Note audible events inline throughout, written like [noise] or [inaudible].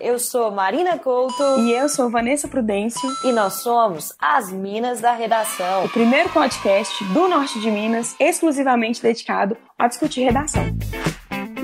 Eu sou Marina Couto. E eu sou Vanessa Prudêncio. E nós somos as Minas da Redação. O primeiro podcast do norte de Minas exclusivamente dedicado a discutir redação.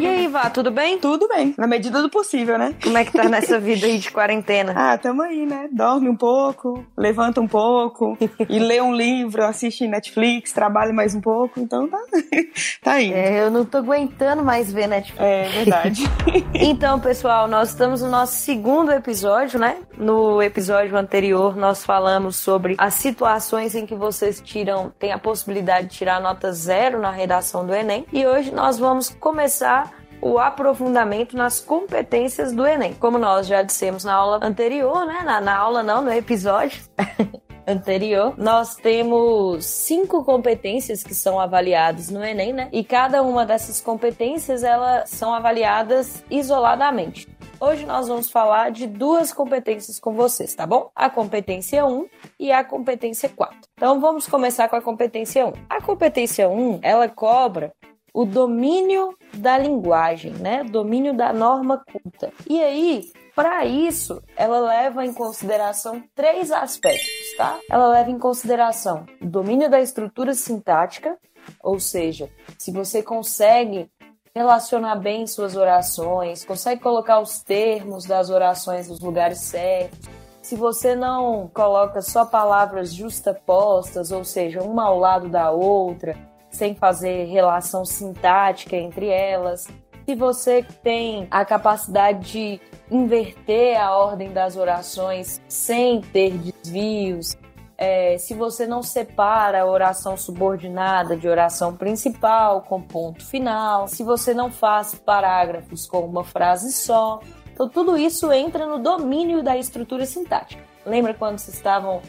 E aí, Vá, tudo bem? Tudo bem, na medida do possível, né? Como é que tá nessa [laughs] vida aí de quarentena? ah, tamo aí, né? Dorme um pouco, levanta um pouco, e lê um livro, assiste Netflix, trabalha mais um pouco, então tá, [laughs] tá aí. É, eu não tô aguentando mais ver Netflix. É verdade. [laughs] então, pessoal, nós estamos no nosso segundo episódio, né? No episódio anterior, nós falamos sobre as situações em que vocês tiram, tem a possibilidade de tirar nota zero na redação do Enem. E hoje nós vamos começar o aprofundamento nas competências do Enem. Como nós já dissemos na aula anterior, né? Na, na aula não, no episódio. [laughs] anterior, nós temos cinco competências que são avaliadas no Enem, né? E cada uma dessas competências elas são avaliadas isoladamente. Hoje nós vamos falar de duas competências com vocês, tá bom? A competência 1 e a competência 4. Então vamos começar com a competência 1. A competência 1, ela cobra o domínio da linguagem, né? Domínio da norma culta. E aí, para isso, ela leva em consideração três aspectos, tá? Ela leva em consideração o domínio da estrutura sintática, ou seja, se você consegue relacionar bem suas orações, consegue colocar os termos das orações nos lugares certos. Se você não coloca só palavras justapostas, ou seja, uma ao lado da outra, sem fazer relação sintática entre elas. Se você tem a capacidade de inverter a ordem das orações sem ter desvios, é, se você não separa a oração subordinada de oração principal com ponto final, se você não faz parágrafos com uma frase só. Então, tudo isso entra no domínio da estrutura sintática. Lembra quando vocês estavam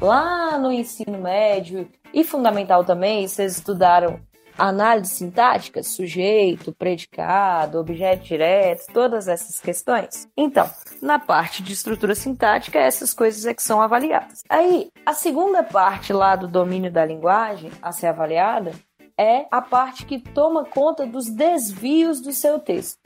lá no ensino médio e fundamental também, vocês estudaram análise sintática, sujeito, predicado, objeto direto, todas essas questões. Então, na parte de estrutura sintática, essas coisas é que são avaliadas. Aí, a segunda parte lá do domínio da linguagem a ser avaliada é a parte que toma conta dos desvios do seu texto.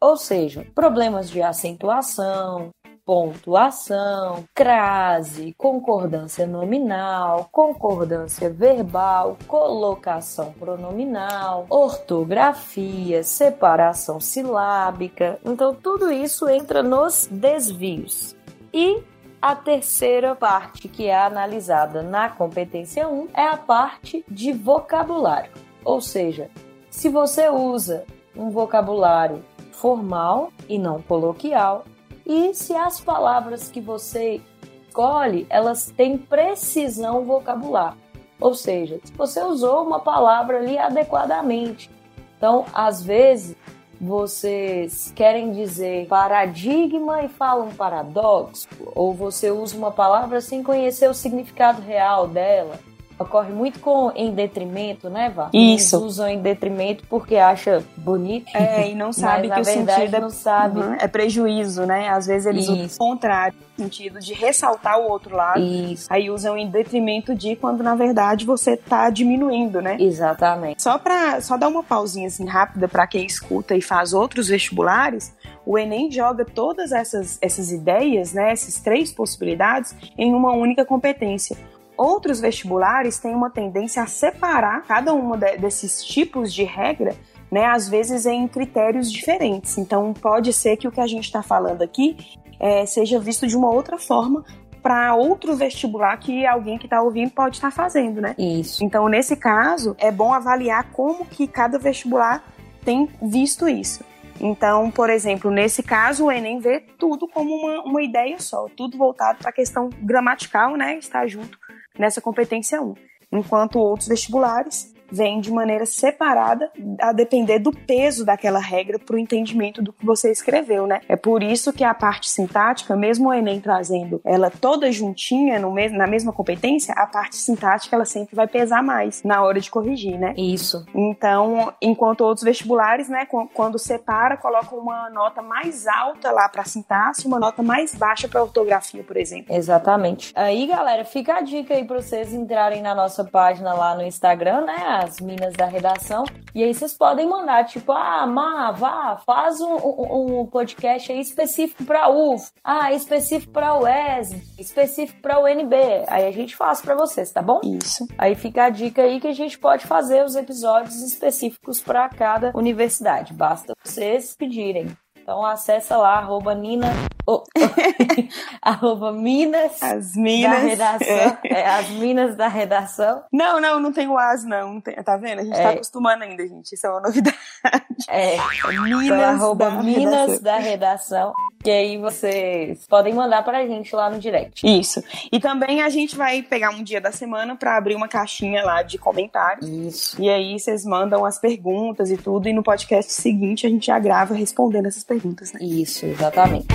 Ou seja, problemas de acentuação, pontuação, crase, concordância nominal, concordância verbal, colocação pronominal, ortografia, separação silábica. Então, tudo isso entra nos desvios. E a terceira parte que é analisada na competência 1 é a parte de vocabulário. Ou seja, se você usa um vocabulário formal e não coloquial, e se as palavras que você escolhe, elas têm precisão vocabular. Ou seja, se você usou uma palavra ali adequadamente. Então, às vezes, vocês querem dizer paradigma e falam paradoxo, ou você usa uma palavra sem conhecer o significado real dela ocorre muito com em detrimento, né, Vá? Isso. Eles usam em detrimento porque acha bonito. É, e não sabe mas, que o verdade, sentido é, não sabe. Uhum, é prejuízo, né? Às vezes eles Isso. usam o contrário, no sentido de ressaltar o outro lado. Isso. Aí usam em detrimento de quando na verdade você tá diminuindo, né? Exatamente. Só para só dar uma pausinha assim rápida para quem escuta e faz outros vestibulares, o Enem joga todas essas, essas ideias, né, essas três possibilidades em uma única competência. Outros vestibulares têm uma tendência a separar cada um de, desses tipos de regra, né, às vezes em critérios diferentes. Então, pode ser que o que a gente está falando aqui é, seja visto de uma outra forma para outro vestibular que alguém que está ouvindo pode estar tá fazendo, né? Isso. Então, nesse caso, é bom avaliar como que cada vestibular tem visto isso. Então, por exemplo, nesse caso, o Enem vê tudo como uma, uma ideia só, tudo voltado para a questão gramatical, né? Está junto nessa competência 1, enquanto outros vestibulares vem de maneira separada a depender do peso daquela regra para o entendimento do que você escreveu, né? É por isso que a parte sintática, mesmo o Enem trazendo ela toda juntinha no mesmo, na mesma competência, a parte sintática ela sempre vai pesar mais na hora de corrigir, né? Isso. Então, enquanto outros vestibulares, né, quando separa, colocam uma nota mais alta lá para sintaxe, uma nota mais baixa para ortografia, por exemplo. Exatamente. Aí, galera, fica a dica aí para vocês entrarem na nossa página lá no Instagram, né? As minas da redação. E aí vocês podem mandar, tipo, ah, Má, vá, faz um, um, um podcast aí específico para UF, ah, específico para o ES, específico para o NB. Aí a gente faz para vocês, tá bom? Isso. Aí fica a dica aí que a gente pode fazer os episódios específicos para cada universidade. Basta vocês pedirem. Então acessa lá, arroba Nina. Oh, [laughs] arroba Minas. As Minas. Da redação. É, as Minas da redação. Não, não, não tem o as, não. Tá vendo? A gente é. tá acostumando ainda, gente. Isso é uma novidade. É. Minas. Então, arroba da Minas redação. da redação. E aí vocês podem mandar pra gente lá no direct. Isso. E também a gente vai pegar um dia da semana para abrir uma caixinha lá de comentários. Isso. E aí vocês mandam as perguntas e tudo. E no podcast seguinte a gente já grava respondendo essas perguntas, né? Isso, exatamente.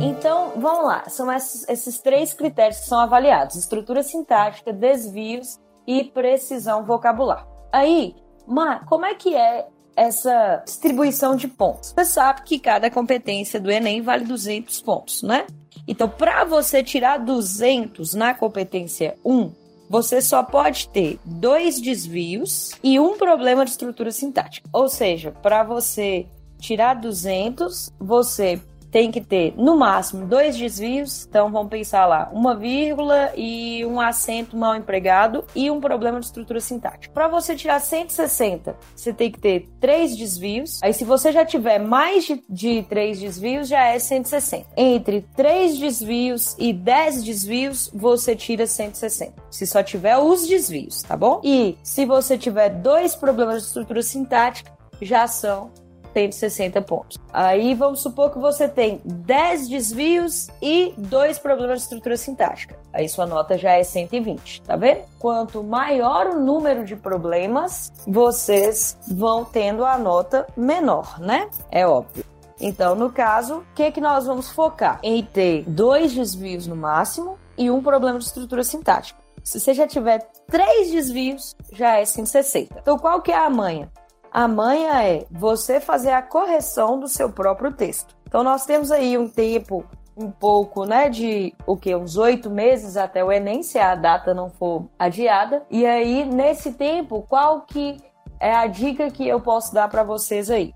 Então, vamos lá. São esses, esses, três critérios que são avaliados: estrutura sintática, desvios e precisão vocabular. Aí, Mar, como é que é essa distribuição de pontos? Você sabe que cada competência do Enem vale 200 pontos, né? Então, para você tirar 200 na competência 1, você só pode ter dois desvios e um problema de estrutura sintática. Ou seja, para você tirar 200, você tem que ter no máximo dois desvios, então vamos pensar lá, uma vírgula e um acento mal empregado e um problema de estrutura sintática. Para você tirar 160, você tem que ter três desvios. Aí se você já tiver mais de, de três desvios, já é 160. Entre três desvios e 10 desvios, você tira 160. Se só tiver os desvios, tá bom? E se você tiver dois problemas de estrutura sintática, já são 160 pontos. Aí vamos supor que você tem 10 desvios e dois problemas de estrutura sintática. Aí sua nota já é 120, tá vendo? Quanto maior o número de problemas, vocês vão tendo a nota menor, né? É óbvio. Então, no caso, o que, que nós vamos focar? Em ter dois desvios no máximo e um problema de estrutura sintática. Se você já tiver três desvios, já é 160. Então, qual que é a manha? A manha é você fazer a correção do seu próprio texto. Então nós temos aí um tempo um pouco, né, de o que uns oito meses até o Enem, se a data não for adiada. E aí nesse tempo, qual que é a dica que eu posso dar para vocês aí?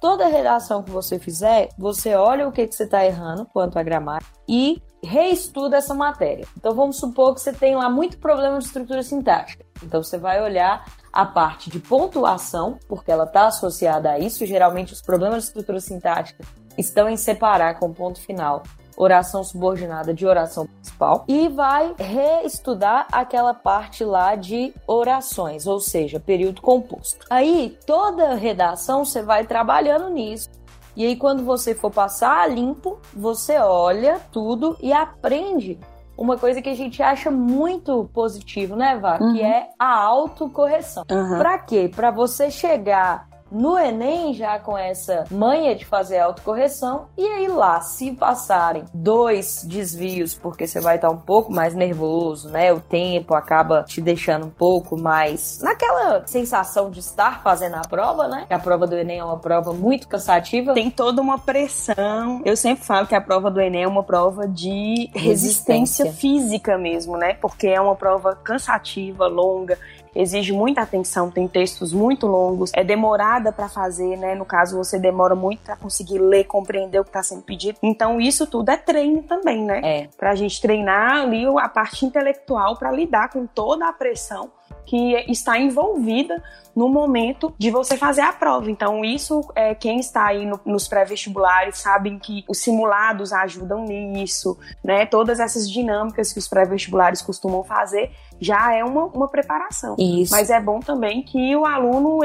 Toda redação que você fizer, você olha o que, que você está errando quanto à gramática e reestuda essa matéria. Então vamos supor que você tem lá muito problema de estrutura sintática. Então você vai olhar a parte de pontuação, porque ela está associada a isso. Geralmente os problemas de estrutura sintática estão em separar com ponto final oração subordinada de oração principal e vai reestudar aquela parte lá de orações, ou seja, período composto. Aí toda redação você vai trabalhando nisso e aí, quando você for passar a limpo, você olha tudo e aprende uma coisa que a gente acha muito positivo, né, Vá? Uhum. Que é a autocorreção. Uhum. Pra quê? Pra você chegar no Enem já com essa manha de fazer autocorreção e aí lá, se passarem dois desvios, porque você vai estar um pouco mais nervoso, né? O tempo acaba te deixando um pouco mais naquela sensação de estar fazendo a prova, né? A prova do Enem é uma prova muito cansativa. Tem toda uma pressão. Eu sempre falo que a prova do Enem é uma prova de resistência, resistência. física mesmo, né? Porque é uma prova cansativa, longa exige muita atenção, tem textos muito longos, é demorada para fazer, né? No caso, você demora muito para conseguir ler, compreender o que está sendo pedido. Então, isso tudo é treino também, né? É. Pra gente treinar ali a parte intelectual para lidar com toda a pressão que está envolvida no momento de você fazer a prova. Então, isso, é, quem está aí no, nos pré-vestibulares sabem que os simulados ajudam nisso, né? Todas essas dinâmicas que os pré-vestibulares costumam fazer já é uma, uma preparação. Isso. Mas é bom também que o aluno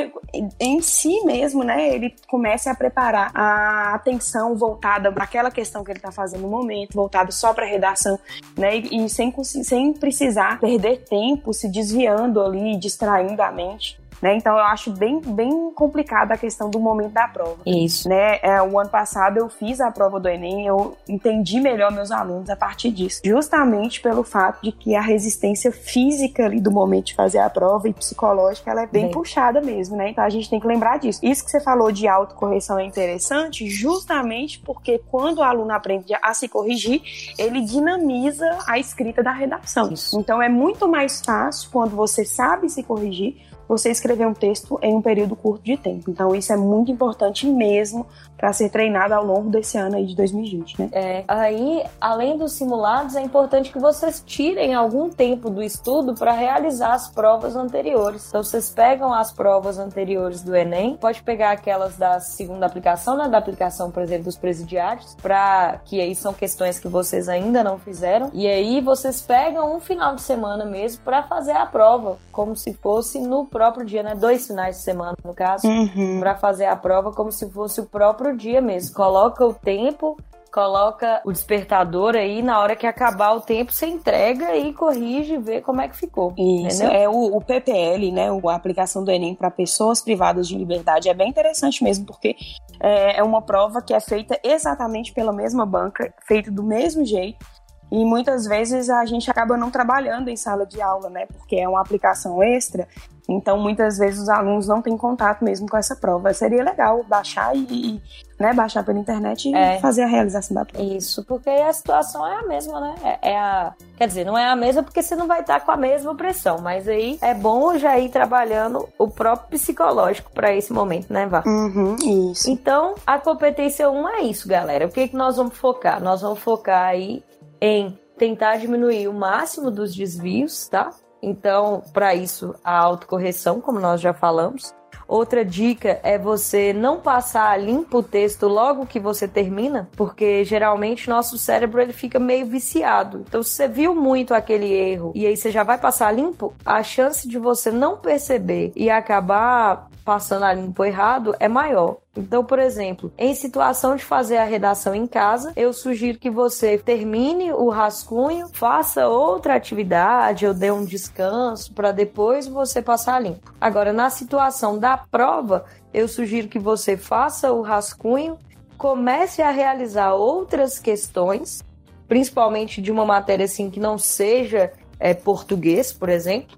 em si mesmo, né, ele comece a preparar a atenção voltada para aquela questão que ele está fazendo no momento, voltada só para a redação, né, e, e sem, sem precisar perder tempo se desviando ali, distraindo a mente né? Então eu acho bem, bem complicada a questão do momento da prova. Isso. Né? É, o ano passado eu fiz a prova do Enem, eu entendi melhor meus alunos a partir disso, justamente pelo fato de que a resistência física ali do momento de fazer a prova e psicológica, ela é bem, bem. puxada mesmo, né? Então a gente tem que lembrar disso. Isso que você falou de autocorreção é interessante, justamente porque quando o aluno aprende a se corrigir, ele dinamiza a escrita da redação. Isso. Então é muito mais fácil quando você sabe se corrigir você escrever um texto em um período curto de tempo. Então, isso é muito importante mesmo para ser treinado ao longo desse ano aí de 2020, né? É, aí, além dos simulados, é importante que vocês tirem algum tempo do estudo para realizar as provas anteriores. Então, vocês pegam as provas anteriores do Enem, pode pegar aquelas da segunda aplicação, né, da aplicação, por exemplo, dos presidiários, para que aí são questões que vocês ainda não fizeram, e aí vocês pegam um final de semana mesmo para fazer a prova, como se fosse no próprio dia, né? Dois finais de semana, no caso, uhum. para fazer a prova como se fosse o próprio dia mesmo. Coloca o tempo, coloca o despertador aí, na hora que acabar o tempo, você entrega e corrige e vê como é que ficou. Isso, entendeu? é o, o, PPL, né? A aplicação do Enem para pessoas privadas de liberdade é bem interessante mesmo, porque é, é uma prova que é feita exatamente pela mesma banca, feita do mesmo jeito e muitas vezes a gente acaba não trabalhando em sala de aula, né? Porque é uma aplicação extra. Então, muitas vezes os alunos não têm contato mesmo com essa prova. Seria legal baixar e, né, baixar pela internet e é. fazer a realização da prova. Isso, porque a situação é a mesma, né? É, é, a, quer dizer, não é a mesma porque você não vai estar com a mesma pressão, mas aí é bom já ir trabalhando o próprio psicológico para esse momento, né, Vá? Uhum, isso. Então, a competência 1 é isso, galera. O que, que nós vamos focar? Nós vamos focar aí em tentar diminuir o máximo dos desvios, tá? Então, para isso, a autocorreção, como nós já falamos. Outra dica é você não passar limpo o texto logo que você termina, porque geralmente nosso cérebro ele fica meio viciado. Então, se você viu muito aquele erro e aí você já vai passar limpo, a chance de você não perceber e acabar passando a limpo errado é maior. Então, por exemplo, em situação de fazer a redação em casa, eu sugiro que você termine o rascunho, faça outra atividade ou dê um descanso para depois você passar limpo. Agora, na situação da prova, eu sugiro que você faça o rascunho, comece a realizar outras questões, principalmente de uma matéria assim que não seja é, português, por exemplo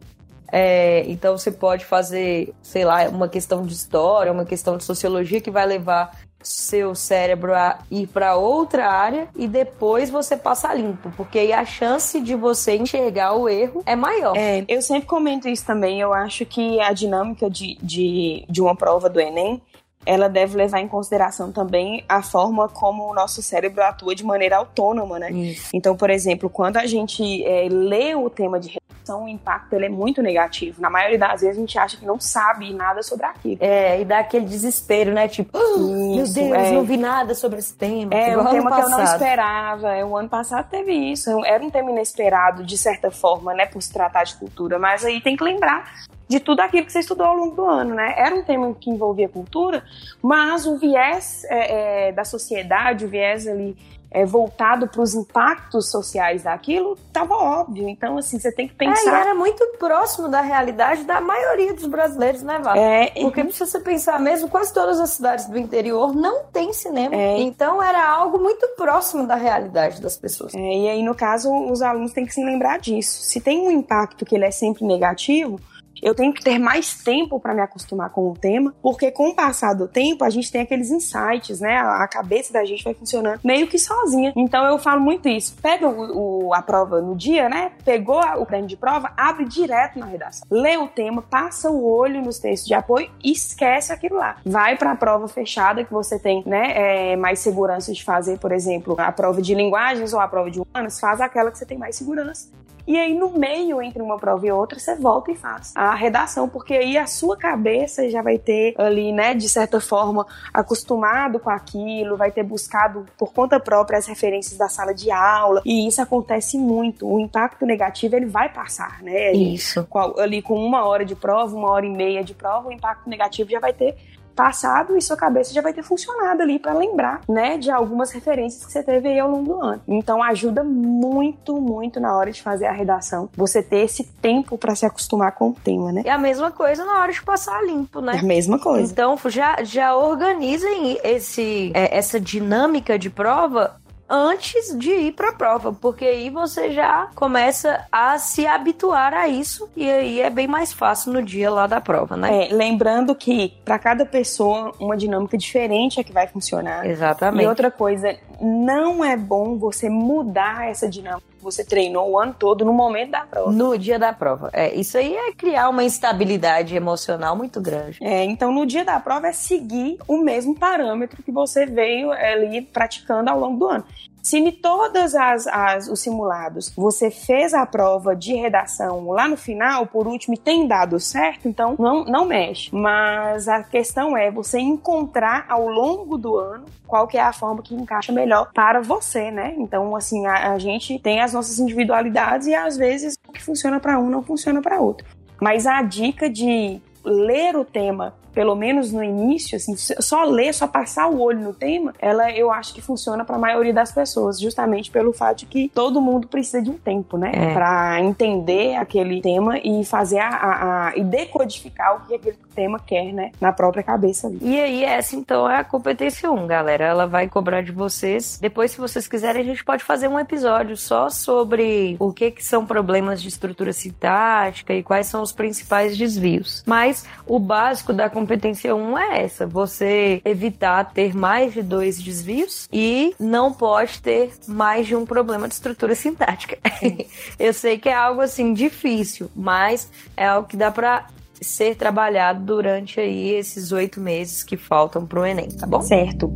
é, então você pode fazer, sei lá, uma questão de história, uma questão de sociologia que vai levar seu cérebro a ir para outra área e depois você passa limpo, porque aí a chance de você enxergar o erro é maior. É, eu sempre comento isso também. Eu acho que a dinâmica de, de, de uma prova do Enem ela deve levar em consideração também a forma como o nosso cérebro atua de maneira autônoma, né? Isso. Então, por exemplo, quando a gente é, lê o tema de redação, o impacto ele é muito negativo. Na maioria das vezes a gente acha que não sabe nada sobre aquilo. É, e dá aquele desespero, né? Tipo, oh, meu Deus, é. não vi nada sobre esse tema. É, um tema que eu não esperava. É, o ano passado teve isso. Era um tema inesperado, de certa forma, né? Por se tratar de cultura. Mas aí tem que lembrar de tudo aquilo que você estudou ao longo do ano, né? Era um tema que envolvia cultura, mas o viés é, é, da sociedade, o viés ali é, voltado para os impactos sociais daquilo, estava óbvio. Então, assim, você tem que pensar. É, era muito próximo da realidade da maioria dos brasileiros, né, Val? É, Porque se você pensar mesmo, quase todas as cidades do interior não tem cinema. É. Então, era algo muito próximo da realidade das pessoas. É, e aí, no caso, os alunos têm que se lembrar disso. Se tem um impacto que ele é sempre negativo, eu tenho que ter mais tempo para me acostumar com o tema, porque com o passar do tempo a gente tem aqueles insights, né? A cabeça da gente vai funcionando meio que sozinha. Então eu falo muito isso. Pega o, o, a prova no dia, né? Pegou o prêmio de prova, abre direto na redação. Lê o tema, passa o olho nos textos de apoio e esquece aquilo lá. Vai para a prova fechada que você tem, né? É, mais segurança de fazer, por exemplo, a prova de linguagens ou a prova de humanas, faz aquela que você tem mais segurança. E aí, no meio, entre uma prova e outra, você volta e faz a redação, porque aí a sua cabeça já vai ter ali, né, de certa forma, acostumado com aquilo, vai ter buscado por conta própria as referências da sala de aula, e isso acontece muito. O impacto negativo, ele vai passar, né? Isso. Ali com uma hora de prova, uma hora e meia de prova, o impacto negativo já vai ter passado e sua cabeça já vai ter funcionado ali para lembrar, né, de algumas referências que você teve aí ao longo do ano. Então ajuda muito, muito na hora de fazer a redação, você ter esse tempo para se acostumar com o tema, né? E a mesma coisa na hora de passar limpo, né? É a mesma coisa. Então já, já organizem esse, é, essa dinâmica de prova antes de ir para a prova, porque aí você já começa a se habituar a isso e aí é bem mais fácil no dia lá da prova, né? É, lembrando que para cada pessoa uma dinâmica diferente é que vai funcionar. Exatamente. E outra coisa, não é bom você mudar essa dinâmica que você treinou o ano todo no momento da prova. No dia da prova. É, isso aí é criar uma instabilidade emocional muito grande. É, então no dia da prova é seguir o mesmo parâmetro que você veio ali praticando ao longo do ano. Se em todas as, as, os simulados você fez a prova de redação lá no final, por último, e tem dado certo, então não, não mexe. Mas a questão é você encontrar ao longo do ano qual que é a forma que encaixa melhor para você, né? Então, assim, a, a gente tem as nossas individualidades e às vezes o que funciona para um não funciona para outro. Mas a dica de ler o tema pelo menos no início, assim, só ler, só passar o olho no tema, ela eu acho que funciona para a maioria das pessoas, justamente pelo fato de que todo mundo precisa de um tempo, né, é. para entender aquele tema e fazer a, a, a, e decodificar o que aquele tema quer, né, na própria cabeça. Ali. E aí essa então é a competência 1, galera. Ela vai cobrar de vocês. Depois, se vocês quiserem, a gente pode fazer um episódio só sobre o que que são problemas de estrutura sintática e quais são os principais desvios. Mas o básico da competência 1 é essa: você evitar ter mais de dois desvios e não pode ter mais de um problema de estrutura sintática. [laughs] Eu sei que é algo assim difícil, mas é algo que dá para ser trabalhado durante aí esses oito meses que faltam para o Enem, tá bom? Certo.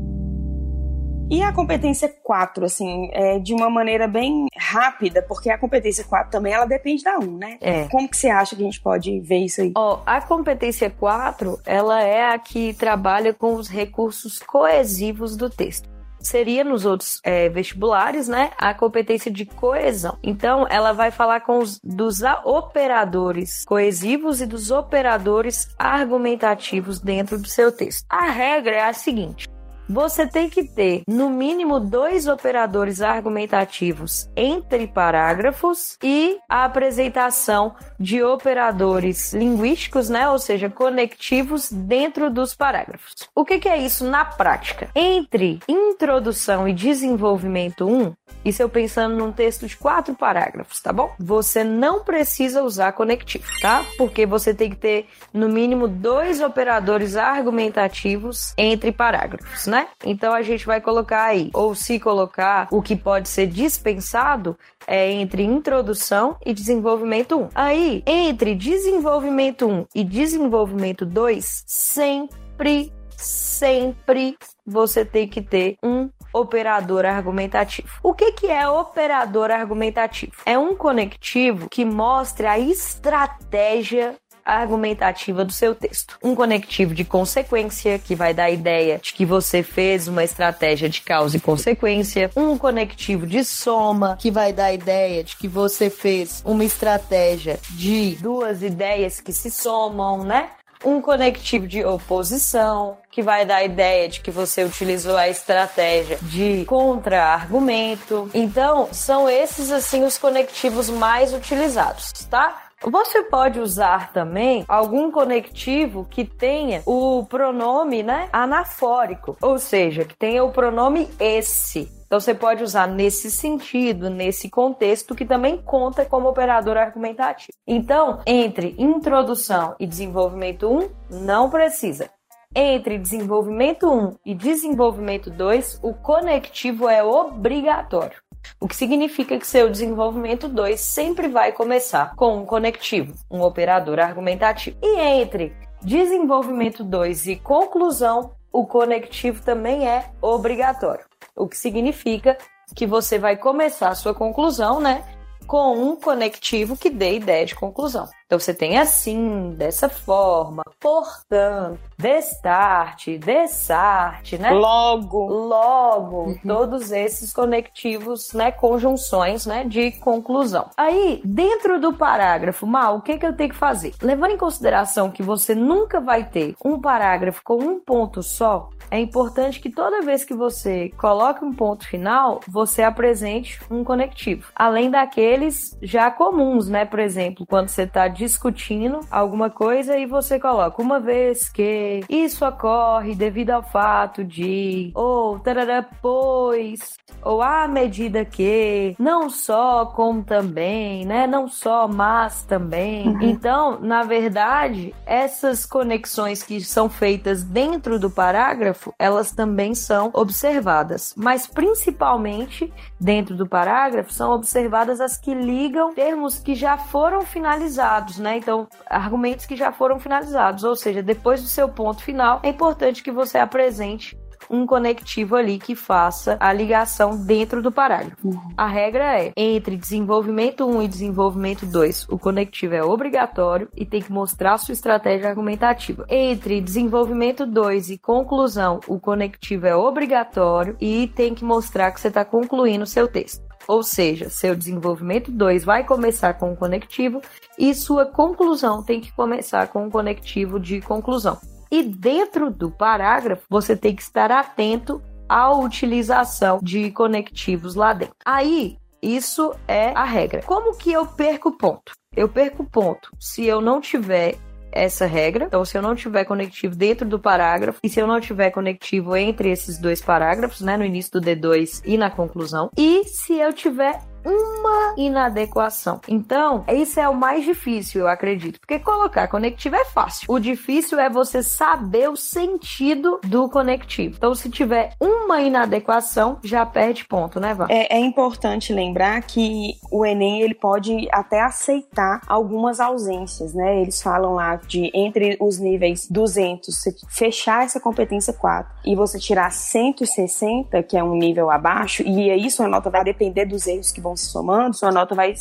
E a competência 4, assim, é de uma maneira bem rápida, porque a competência 4 também ela depende da 1, né? É. Como que você acha que a gente pode ver isso aí? Ó, a competência 4, ela é a que trabalha com os recursos coesivos do texto seria nos outros é, vestibulares, né, a competência de coesão. Então, ela vai falar com os dos operadores coesivos e dos operadores argumentativos dentro do seu texto. A regra é a seguinte: você tem que ter no mínimo dois operadores argumentativos entre parágrafos e a apresentação de operadores linguísticos, né, ou seja, conectivos dentro dos parágrafos. O que, que é isso na prática? Entre introdução e desenvolvimento 1, isso eu pensando num texto de quatro parágrafos, tá bom? Você não precisa usar conectivo, tá? Porque você tem que ter no mínimo dois operadores argumentativos entre parágrafos, né? Então a gente vai colocar aí, ou se colocar o que pode ser dispensado é entre introdução e desenvolvimento 1. Aí, entre desenvolvimento 1 e desenvolvimento 2, sempre sempre você tem que ter um operador argumentativo. O que, que é operador argumentativo? É um conectivo que mostra a estratégia argumentativa do seu texto. Um conectivo de consequência, que vai dar a ideia de que você fez uma estratégia de causa e consequência. Um conectivo de soma, que vai dar a ideia de que você fez uma estratégia de duas ideias que se somam, né? um conectivo de oposição, que vai dar a ideia de que você utilizou a estratégia de contra-argumento. Então, são esses assim os conectivos mais utilizados, tá? Você pode usar também algum conectivo que tenha o pronome, né, anafórico, ou seja, que tenha o pronome esse. Então você pode usar nesse sentido, nesse contexto, que também conta como operador argumentativo. Então, entre introdução e desenvolvimento 1, não precisa. Entre desenvolvimento 1 e desenvolvimento 2, o conectivo é obrigatório. O que significa que seu desenvolvimento 2 sempre vai começar com um conectivo, um operador argumentativo. E entre desenvolvimento 2 e conclusão, o conectivo também é obrigatório. O que significa que você vai começar a sua conclusão, né? com um conectivo que dê ideia de conclusão. Então você tem assim, dessa forma, portanto, destarte, dessarte, né? Logo. Logo, uhum. todos esses conectivos, né, conjunções, né, de conclusão. Aí, dentro do parágrafo, mal, o que que eu tenho que fazer? Levando em consideração que você nunca vai ter um parágrafo com um ponto só, é importante que toda vez que você coloque um ponto final, você apresente um conectivo. Além daqueles já comuns, né? Por exemplo, quando você está discutindo alguma coisa e você coloca uma vez que isso ocorre devido ao fato de, ou tarará, pois, ou à medida que, não só como também, né? Não só, mas também. Uhum. Então, na verdade, essas conexões que são feitas dentro do parágrafo, elas também são observadas, mas principalmente dentro do parágrafo são observadas as que ligam termos que já foram finalizados, né? Então, argumentos que já foram finalizados, ou seja, depois do seu ponto final, é importante que você apresente um conectivo ali que faça a ligação dentro do parágrafo. Uhum. A regra é, entre desenvolvimento 1 e desenvolvimento 2, o conectivo é obrigatório e tem que mostrar sua estratégia argumentativa. Entre desenvolvimento 2 e conclusão, o conectivo é obrigatório e tem que mostrar que você está concluindo o seu texto. Ou seja, seu desenvolvimento 2 vai começar com um conectivo e sua conclusão tem que começar com um conectivo de conclusão. E dentro do parágrafo, você tem que estar atento à utilização de conectivos lá dentro. Aí, isso é a regra. Como que eu perco ponto? Eu perco ponto se eu não tiver essa regra. Então, se eu não tiver conectivo dentro do parágrafo e se eu não tiver conectivo entre esses dois parágrafos, né, no início do D2 e na conclusão, e se eu tiver uma inadequação. Então, isso é o mais difícil, eu acredito. Porque colocar conectivo é fácil. O difícil é você saber o sentido do conectivo. Então, se tiver uma inadequação, já perde ponto, né, Vá? É, é importante lembrar que o Enem ele pode até aceitar algumas ausências, né? Eles falam lá de entre os níveis 200, você fechar essa competência 4 e você tirar 160, que é um nível abaixo, e aí sua nota vai depender dos erros que vão se somando, sua nota vai,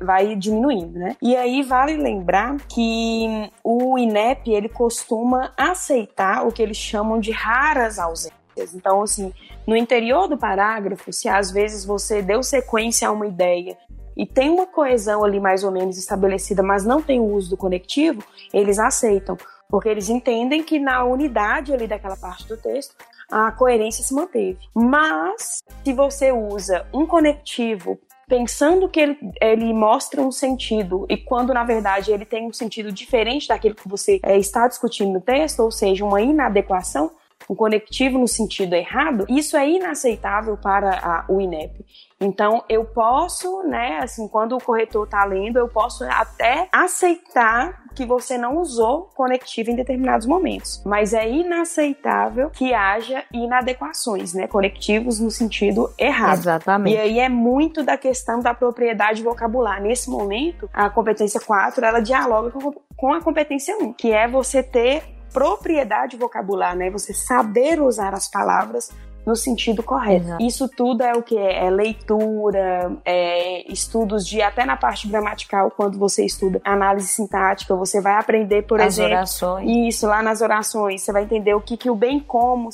vai diminuindo, né? E aí vale lembrar que o INEP, ele costuma aceitar o que eles chamam de raras ausências. Então, assim, no interior do parágrafo, se às vezes você deu sequência a uma ideia e tem uma coesão ali mais ou menos estabelecida, mas não tem o uso do conectivo, eles aceitam, porque eles entendem que na unidade ali daquela parte do texto a coerência se manteve. Mas se você usa um conectivo pensando que ele, ele mostra um sentido e quando na verdade ele tem um sentido diferente daquele que você é, está discutindo no texto, ou seja, uma inadequação, um conectivo no sentido errado, isso é inaceitável para a, o INEP. Então, eu posso, né, assim, quando o corretor está lendo, eu posso até aceitar que você não usou conectivo em determinados momentos, mas é inaceitável que haja inadequações, né, conectivos no sentido errado. Exatamente. E aí é muito da questão da propriedade vocabular. Nesse momento, a competência 4, ela dialoga com a competência 1, que é você ter propriedade vocabular, né? Você saber usar as palavras no sentido correto. Exato. Isso tudo é o que é, leitura, é estudos de até na parte gramatical quando você estuda análise sintática, você vai aprender, por as exemplo, orações. isso lá nas orações, você vai entender o que que o bem como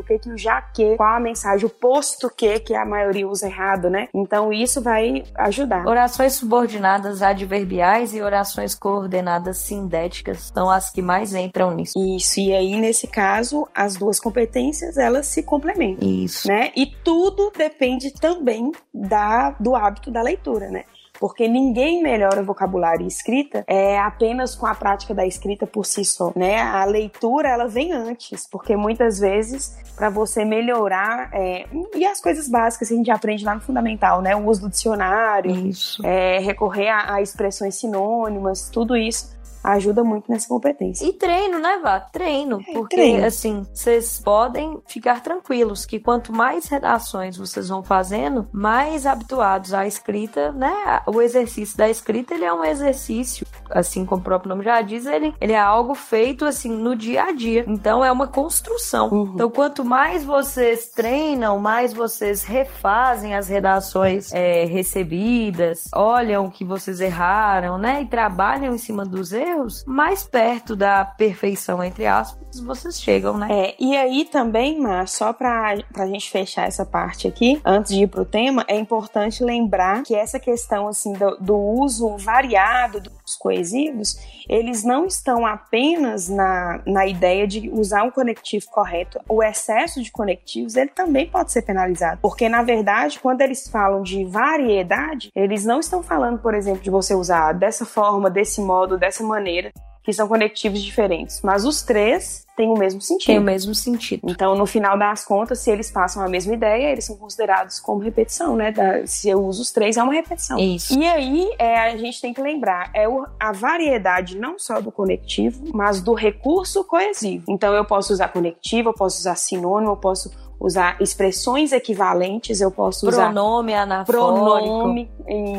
o que que o já que, qual a mensagem, o posto que, que a maioria usa errado, né? Então isso vai ajudar. Orações subordinadas adverbiais e orações coordenadas sindéticas são as que mais entram nisso. Isso, e aí nesse caso, as duas competências, elas se complementam. Isso. Né? E tudo depende também da, do hábito da leitura, né? Porque ninguém melhora vocabulário e escrita é apenas com a prática da escrita por si só, né? A leitura ela vem antes, porque muitas vezes para você melhorar é, e as coisas básicas que a gente aprende lá no fundamental, né? O uso do dicionário. É, recorrer a, a expressões sinônimas, tudo isso ajuda muito nessa competência. E treino, né, Vá? Treino. É, porque, treino. assim, vocês podem ficar tranquilos que quanto mais redações vocês vão fazendo, mais habituados à escrita, né? O exercício da escrita, ele é um exercício, assim como o próprio nome já diz, ele, ele é algo feito, assim, no dia a dia. Então, é uma construção. Uhum. Então, quanto mais vocês treinam, mais vocês refazem as redações é, recebidas, olham o que vocês erraram, né? E trabalham em cima dos erros, mais perto da perfeição, entre aspas, vocês chegam, né? É, e aí também, Mar, só pra, pra gente fechar essa parte aqui, antes de ir pro tema, é importante lembrar que essa questão, assim, do, do uso variado dos coesivos, eles não estão apenas na, na ideia de usar um conectivo correto. O excesso de conectivos, ele também pode ser penalizado. Porque, na verdade, quando eles falam de variedade, eles não estão falando, por exemplo, de você usar dessa forma, desse modo, dessa maneira que são conectivos diferentes, mas os três têm o mesmo sentido. Tem o mesmo sentido. Então, no final das contas, se eles passam a mesma ideia, eles são considerados como repetição, né? Da, se eu uso os três, é uma repetição. Isso. E aí, é, a gente tem que lembrar, é o, a variedade não só do conectivo, mas do recurso coesivo. Então, eu posso usar conectivo, eu posso usar sinônimo, eu posso usar expressões equivalentes, eu posso usar pronome anafórico. Pronome,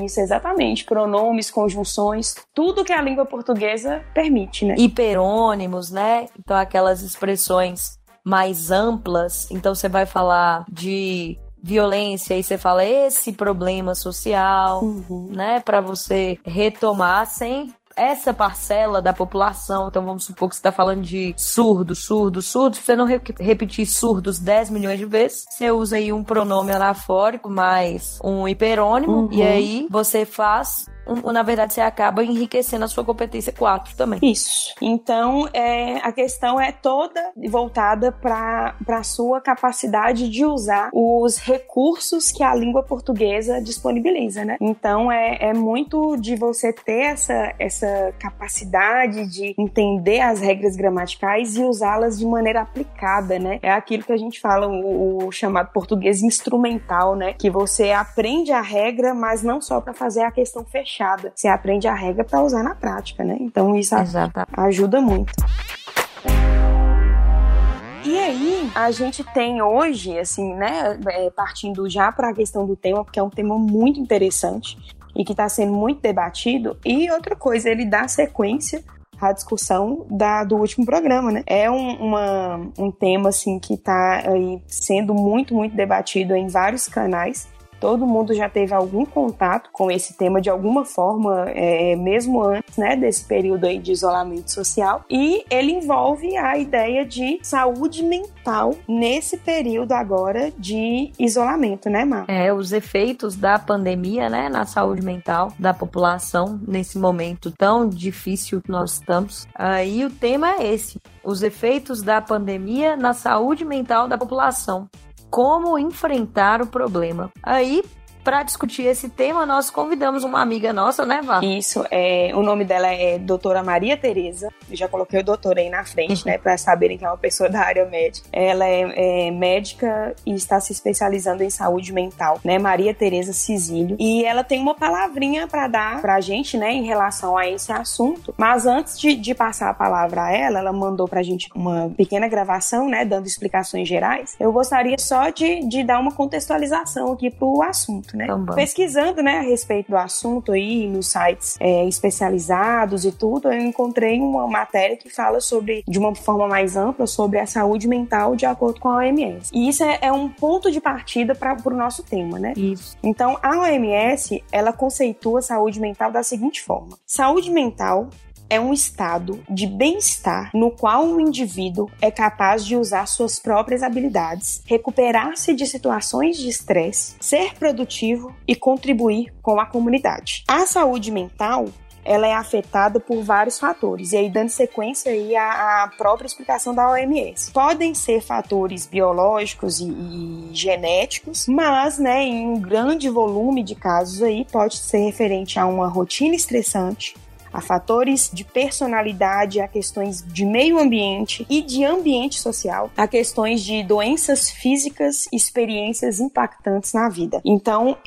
isso exatamente, pronomes, conjunções, tudo que a língua portuguesa permite, né? Hiperônimos, né? Então aquelas expressões mais amplas, então você vai falar de violência e você fala esse problema social, uhum. né, para você retomar sem essa parcela da população, então vamos supor que você está falando de surdos, surdos, surdos, você não re repetir surdos 10 milhões de vezes, você usa aí um pronome anafórico mais um hiperônimo, uhum. e aí você faz na verdade, você acaba enriquecendo a sua competência 4 também. Isso. Então, é, a questão é toda voltada para a sua capacidade de usar os recursos que a língua portuguesa disponibiliza, né? Então, é, é muito de você ter essa, essa capacidade de entender as regras gramaticais e usá-las de maneira aplicada, né? É aquilo que a gente fala, o, o chamado português instrumental, né? Que você aprende a regra, mas não só para fazer a questão fechada fechada. Você aprende a regra para usar na prática, né? Então isso ajuda muito. E aí, a gente tem hoje, assim, né, é, partindo já para a questão do tema, porque é um tema muito interessante e que está sendo muito debatido. E outra coisa, ele dá sequência à discussão da, do último programa, né? É um, uma, um tema, assim, que está aí sendo muito, muito debatido em vários canais todo mundo já teve algum contato com esse tema de alguma forma, é, mesmo antes né, desse período aí de isolamento social. E ele envolve a ideia de saúde mental nesse período agora de isolamento, né, Mar? É, os efeitos da pandemia, né, na saúde mental da população nesse momento tão difícil que nós estamos. Aí o tema é esse: os efeitos da pandemia na saúde mental da população como enfrentar o problema. Aí, para discutir esse tema, nós convidamos uma amiga nossa, né, Vá? Isso, é, o nome dela é doutora Maria Tereza. Eu já coloquei o doutor aí na frente, uhum. né, para saberem que é uma pessoa da área médica. Ela é, é, médica e está se especializando em saúde mental, né, Maria Tereza Cisílio. E ela tem uma palavrinha para dar pra gente, né, em relação a esse assunto. Mas antes de, de passar a palavra a ela, ela mandou pra gente uma pequena gravação, né, dando explicações gerais. Eu gostaria só de, de dar uma contextualização aqui pro assunto né? Então, Pesquisando, né, a respeito do assunto aí nos sites é, especializados e tudo, eu encontrei uma matéria que fala sobre, de uma forma mais ampla, sobre a saúde mental de acordo com a OMS. E isso é, é um ponto de partida para o nosso tema, né? Isso. Então, a OMS, ela conceitua a saúde mental da seguinte forma: saúde mental é um estado de bem-estar no qual um indivíduo é capaz de usar suas próprias habilidades, recuperar-se de situações de estresse, ser produtivo e contribuir com a comunidade. A saúde mental ela é afetada por vários fatores. E aí, dando sequência aí à, à própria explicação da OMS. Podem ser fatores biológicos e, e, genéticos, mas, né, em um grande volume de casos aí, pode ser referente a uma rotina estressante, a fatores de personalidade, a questões de meio ambiente e de ambiente social, a questões de doenças físicas, experiências impactantes na vida. Então,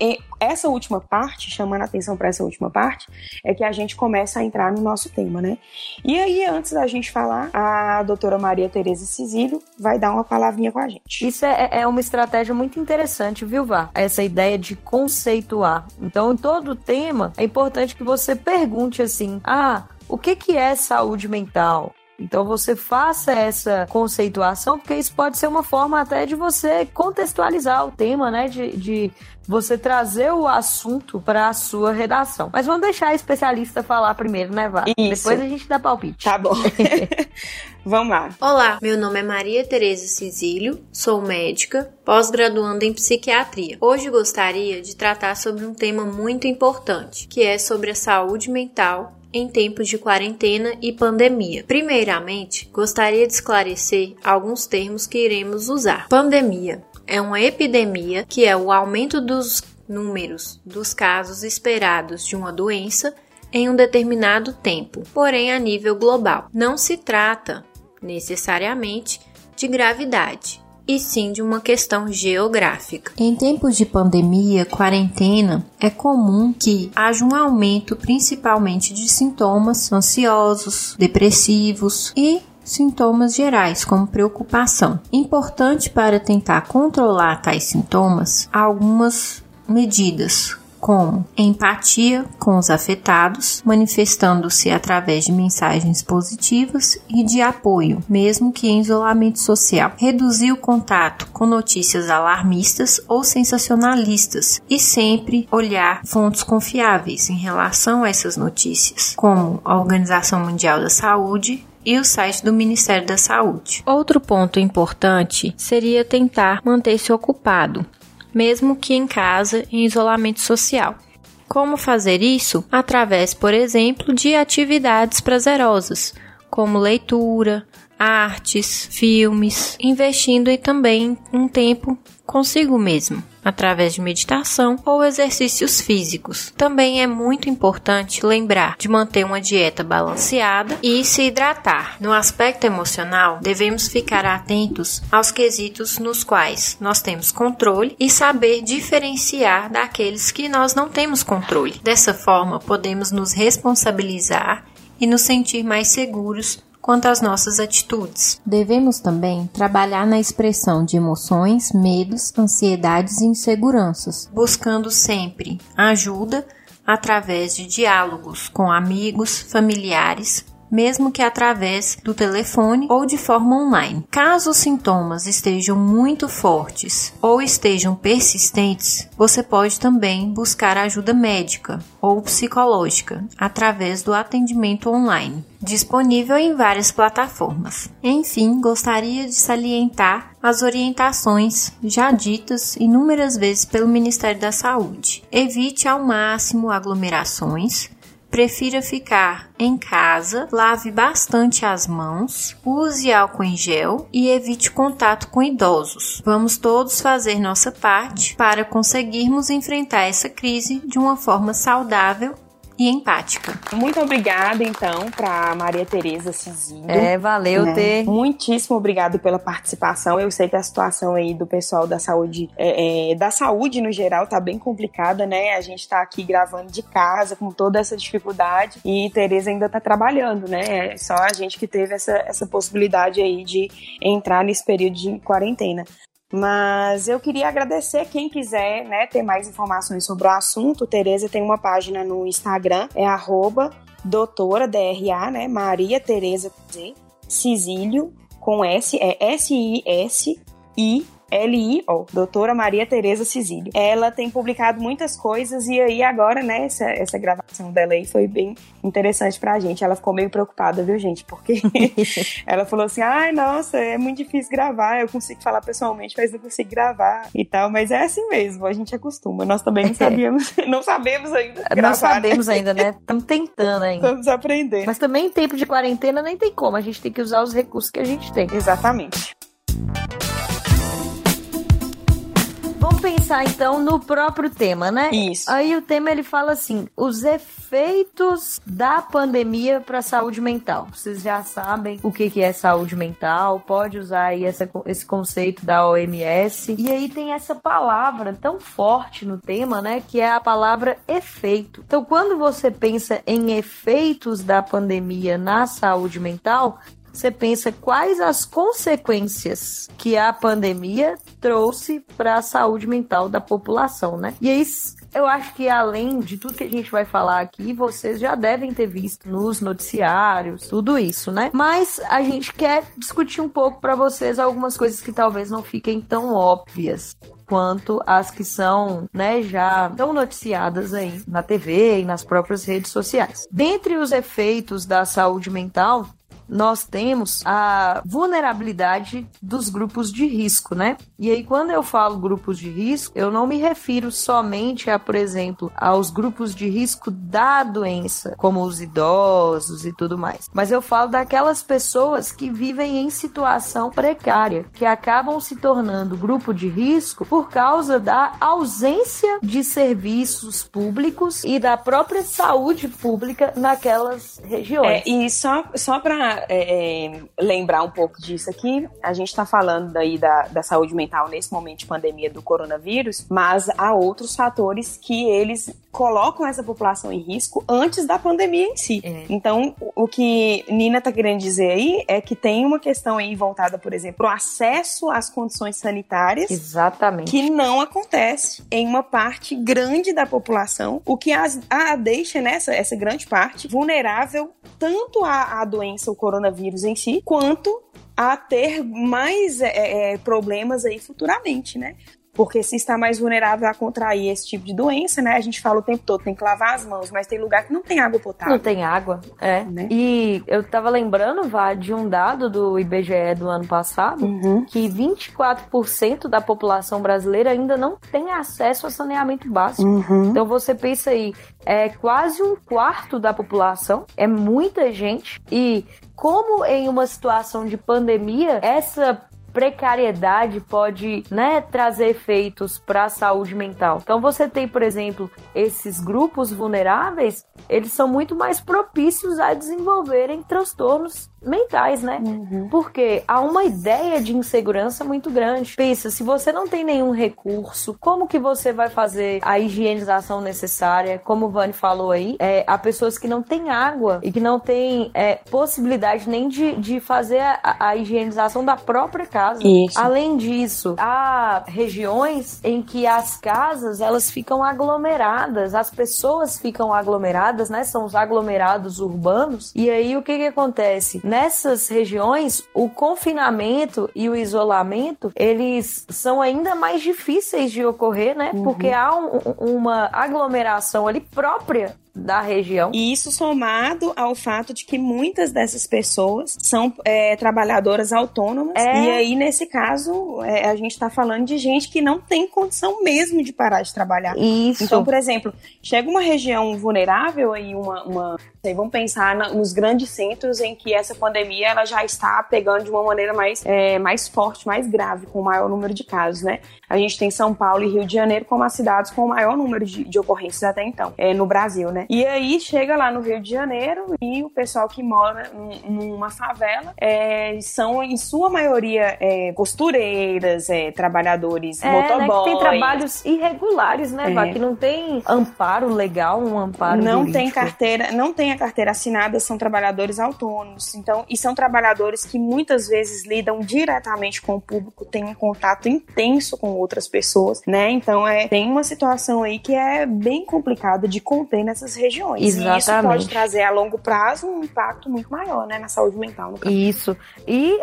essa última parte, chamando a atenção para essa última parte, é que a gente começa a entrar no nosso tema, né? E aí, antes da gente falar, a doutora Maria Tereza Cisílio vai dar uma palavrinha com a gente. Isso é, é uma estratégia muito interessante, viu, Vá? Essa ideia de conceituar. Então, em todo tema, é importante que você pergunte assim: ah, o que, que é saúde mental? Então você faça essa conceituação, porque isso pode ser uma forma até de você contextualizar o tema, né? De, de você trazer o assunto para a sua redação. Mas vamos deixar a especialista falar primeiro, né, Vá? Isso. Depois a gente dá palpite. Tá bom. [laughs] vamos lá. Olá, meu nome é Maria Tereza Cisílio, sou médica, pós-graduanda em psiquiatria. Hoje gostaria de tratar sobre um tema muito importante, que é sobre a saúde mental em tempos de quarentena e pandemia. Primeiramente, gostaria de esclarecer alguns termos que iremos usar. Pandemia é uma epidemia que é o aumento dos números dos casos esperados de uma doença em um determinado tempo, porém a nível global. Não se trata necessariamente de gravidade, e sim de uma questão geográfica. Em tempos de pandemia, quarentena, é comum que haja um aumento principalmente de sintomas ansiosos, depressivos e sintomas gerais, como preocupação. Importante para tentar controlar tais sintomas, algumas medidas, como empatia com os afetados, manifestando-se através de mensagens positivas e de apoio, mesmo que em isolamento social. Reduzir o contato com notícias alarmistas ou sensacionalistas e sempre olhar fontes confiáveis em relação a essas notícias, como a Organização Mundial da Saúde, e o site do Ministério da Saúde. Outro ponto importante seria tentar manter-se ocupado, mesmo que em casa em isolamento social. Como fazer isso? Através, por exemplo, de atividades prazerosas, como leitura, artes, filmes, investindo e também um tempo consigo mesmo, através de meditação ou exercícios físicos. Também é muito importante lembrar de manter uma dieta balanceada e se hidratar. No aspecto emocional, devemos ficar atentos aos quesitos nos quais nós temos controle e saber diferenciar daqueles que nós não temos controle. Dessa forma, podemos nos responsabilizar e nos sentir mais seguros quanto às nossas atitudes. Devemos também trabalhar na expressão de emoções, medos, ansiedades e inseguranças, buscando sempre ajuda através de diálogos com amigos, familiares, mesmo que através do telefone ou de forma online. Caso os sintomas estejam muito fortes ou estejam persistentes, você pode também buscar ajuda médica ou psicológica através do atendimento online, disponível em várias plataformas. Enfim, gostaria de salientar as orientações já ditas inúmeras vezes pelo Ministério da Saúde. Evite ao máximo aglomerações prefira ficar em casa, lave bastante as mãos, use álcool em gel e evite contato com idosos. Vamos todos fazer nossa parte para conseguirmos enfrentar essa crise de uma forma saudável e empática. Muito obrigada, então, para Maria Tereza Cizilho. É, valeu né? ter. Muitíssimo obrigado pela participação. Eu sei que a situação aí do pessoal da saúde, é, é, da saúde no geral, tá bem complicada, né? A gente tá aqui gravando de casa com toda essa dificuldade e Tereza ainda tá trabalhando, né? É só a gente que teve essa, essa possibilidade aí de entrar nesse período de quarentena. Mas eu queria agradecer quem quiser né, ter mais informações sobre o assunto. Tereza tem uma página no Instagram, é arroba doutora, DRA, né, Maria Tereza Cisílio, com S, é S-I-S-I L-I-O, doutora Maria Tereza Cisílio. Ela tem publicado muitas coisas e aí agora, né, essa, essa gravação dela aí foi bem interessante pra gente. Ela ficou meio preocupada, viu, gente? Porque [laughs] ela falou assim, ai, nossa, é muito difícil gravar, eu consigo falar pessoalmente, mas não consigo gravar e tal, mas é assim mesmo, a gente acostuma. Nós também não sabíamos, [laughs] não sabemos ainda gravar, Não sabemos né? ainda, né? Estamos tentando ainda. Estamos aprendendo. Mas também em tempo de quarentena nem tem como, a gente tem que usar os recursos que a gente tem. Exatamente. Vamos pensar então no próprio tema, né? Isso. Aí o tema ele fala assim: os efeitos da pandemia para a saúde mental. Vocês já sabem o que, que é saúde mental, pode usar aí essa, esse conceito da OMS. E aí tem essa palavra tão forte no tema, né? Que é a palavra efeito. Então, quando você pensa em efeitos da pandemia na saúde mental, você pensa quais as consequências que a pandemia trouxe para a saúde mental da população, né? E aí eu acho que além de tudo que a gente vai falar aqui, vocês já devem ter visto nos noticiários, tudo isso, né? Mas a gente quer discutir um pouco para vocês algumas coisas que talvez não fiquem tão óbvias quanto as que são, né, já tão noticiadas aí na TV e nas próprias redes sociais. Dentre os efeitos da saúde mental, nós temos a vulnerabilidade dos grupos de risco, né? E aí, quando eu falo grupos de risco, eu não me refiro somente a, por exemplo, aos grupos de risco da doença, como os idosos e tudo mais, mas eu falo daquelas pessoas que vivem em situação precária, que acabam se tornando grupo de risco por causa da ausência de serviços públicos e da própria saúde pública naquelas regiões. É, e só, só para é, é, lembrar um pouco disso aqui, a gente está falando daí da, da saúde mental nesse momento de pandemia do coronavírus, mas há outros fatores que eles colocam essa população em risco antes da pandemia em si. É. Então, o que Nina está querendo dizer aí é que tem uma questão aí voltada, por exemplo, ao acesso às condições sanitárias. Exatamente. Que não acontece em uma parte grande da população, o que a, a deixa nessa essa grande parte vulnerável tanto à, à doença, o coronavírus em si, quanto a ter mais é, é, problemas aí futuramente, né? Porque se está mais vulnerável a contrair esse tipo de doença, né? A gente fala o tempo todo, tem que lavar as mãos, mas tem lugar que não tem água potável. Não tem água, é. Né? E eu tava lembrando, Vá, de um dado do IBGE do ano passado, uhum. que 24% da população brasileira ainda não tem acesso a saneamento básico. Uhum. Então você pensa aí, é quase um quarto da população, é muita gente, e como em uma situação de pandemia, essa precariedade pode né, trazer efeitos para a saúde mental. Então você tem, por exemplo, esses grupos vulneráveis, eles são muito mais propícios a desenvolverem transtornos mentais, né? Uhum. Porque há uma ideia de insegurança muito grande. Pensa, se você não tem nenhum recurso, como que você vai fazer a higienização necessária? Como o Vani falou aí, é, há pessoas que não têm água e que não têm é, possibilidade nem de, de fazer a, a, higienização da própria casa. Isso. Além disso, há regiões em que as casas elas ficam aglomeradas, as pessoas ficam aglomeradas, né? São os aglomerados urbanos. E aí o que que acontece? Nessas regiões, o confinamento e o isolamento, eles são ainda mais difíceis de ocorrer, né? Uhum. Porque há um, uma aglomeração ali própria da região. E isso somado ao fato de que muitas dessas pessoas são é, trabalhadoras autônomas. É. E aí, nesse caso, é, a gente está falando de gente que não tem condição mesmo de parar de trabalhar. Isso. Então, por exemplo, chega uma região vulnerável aí, uma. uma vamos pensar nos grandes centros em que essa pandemia ela já está pegando de uma maneira mais, é, mais forte, mais grave, com o maior número de casos, né? A gente tem São Paulo e Rio de Janeiro como as cidades com o maior número de, de ocorrências até então, é, no Brasil, né? E aí chega lá no Rio de Janeiro e o pessoal que mora numa favela é, são, em sua maioria, é, costureiras, é, trabalhadores, é, motoboys. Né, que tem trabalhos irregulares, né, é. Que não tem amparo legal, um amparo Não jurídico. tem carteira, não tem a carteira assinada, são trabalhadores autônomos. Então, e são trabalhadores que muitas vezes lidam diretamente com o público, têm um contato intenso com outras pessoas, né? Então é tem uma situação aí que é bem complicada de conter nessas regiões. Exatamente. E isso pode trazer a longo prazo um impacto muito maior, né, na saúde mental. isso. E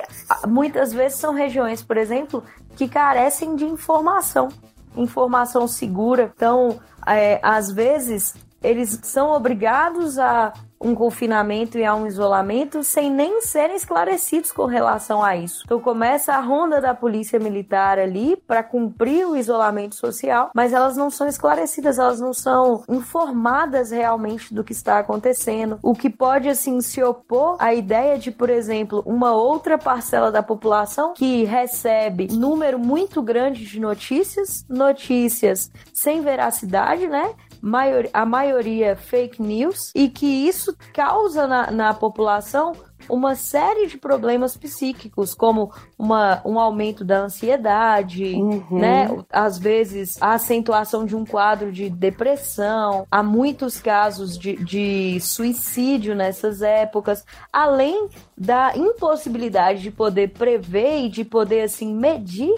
muitas vezes são regiões, por exemplo, que carecem de informação, informação segura. Então, é, às vezes eles são obrigados a um confinamento e a um isolamento sem nem serem esclarecidos com relação a isso. Então começa a ronda da polícia militar ali para cumprir o isolamento social, mas elas não são esclarecidas, elas não são informadas realmente do que está acontecendo, o que pode assim se opor à ideia de, por exemplo, uma outra parcela da população que recebe número muito grande de notícias, notícias sem veracidade, né? A maioria fake news e que isso causa na, na população uma série de problemas psíquicos, como uma, um aumento da ansiedade, uhum. né? Às vezes a acentuação de um quadro de depressão, há muitos casos de, de suicídio nessas épocas, além da impossibilidade de poder prever e de poder assim medir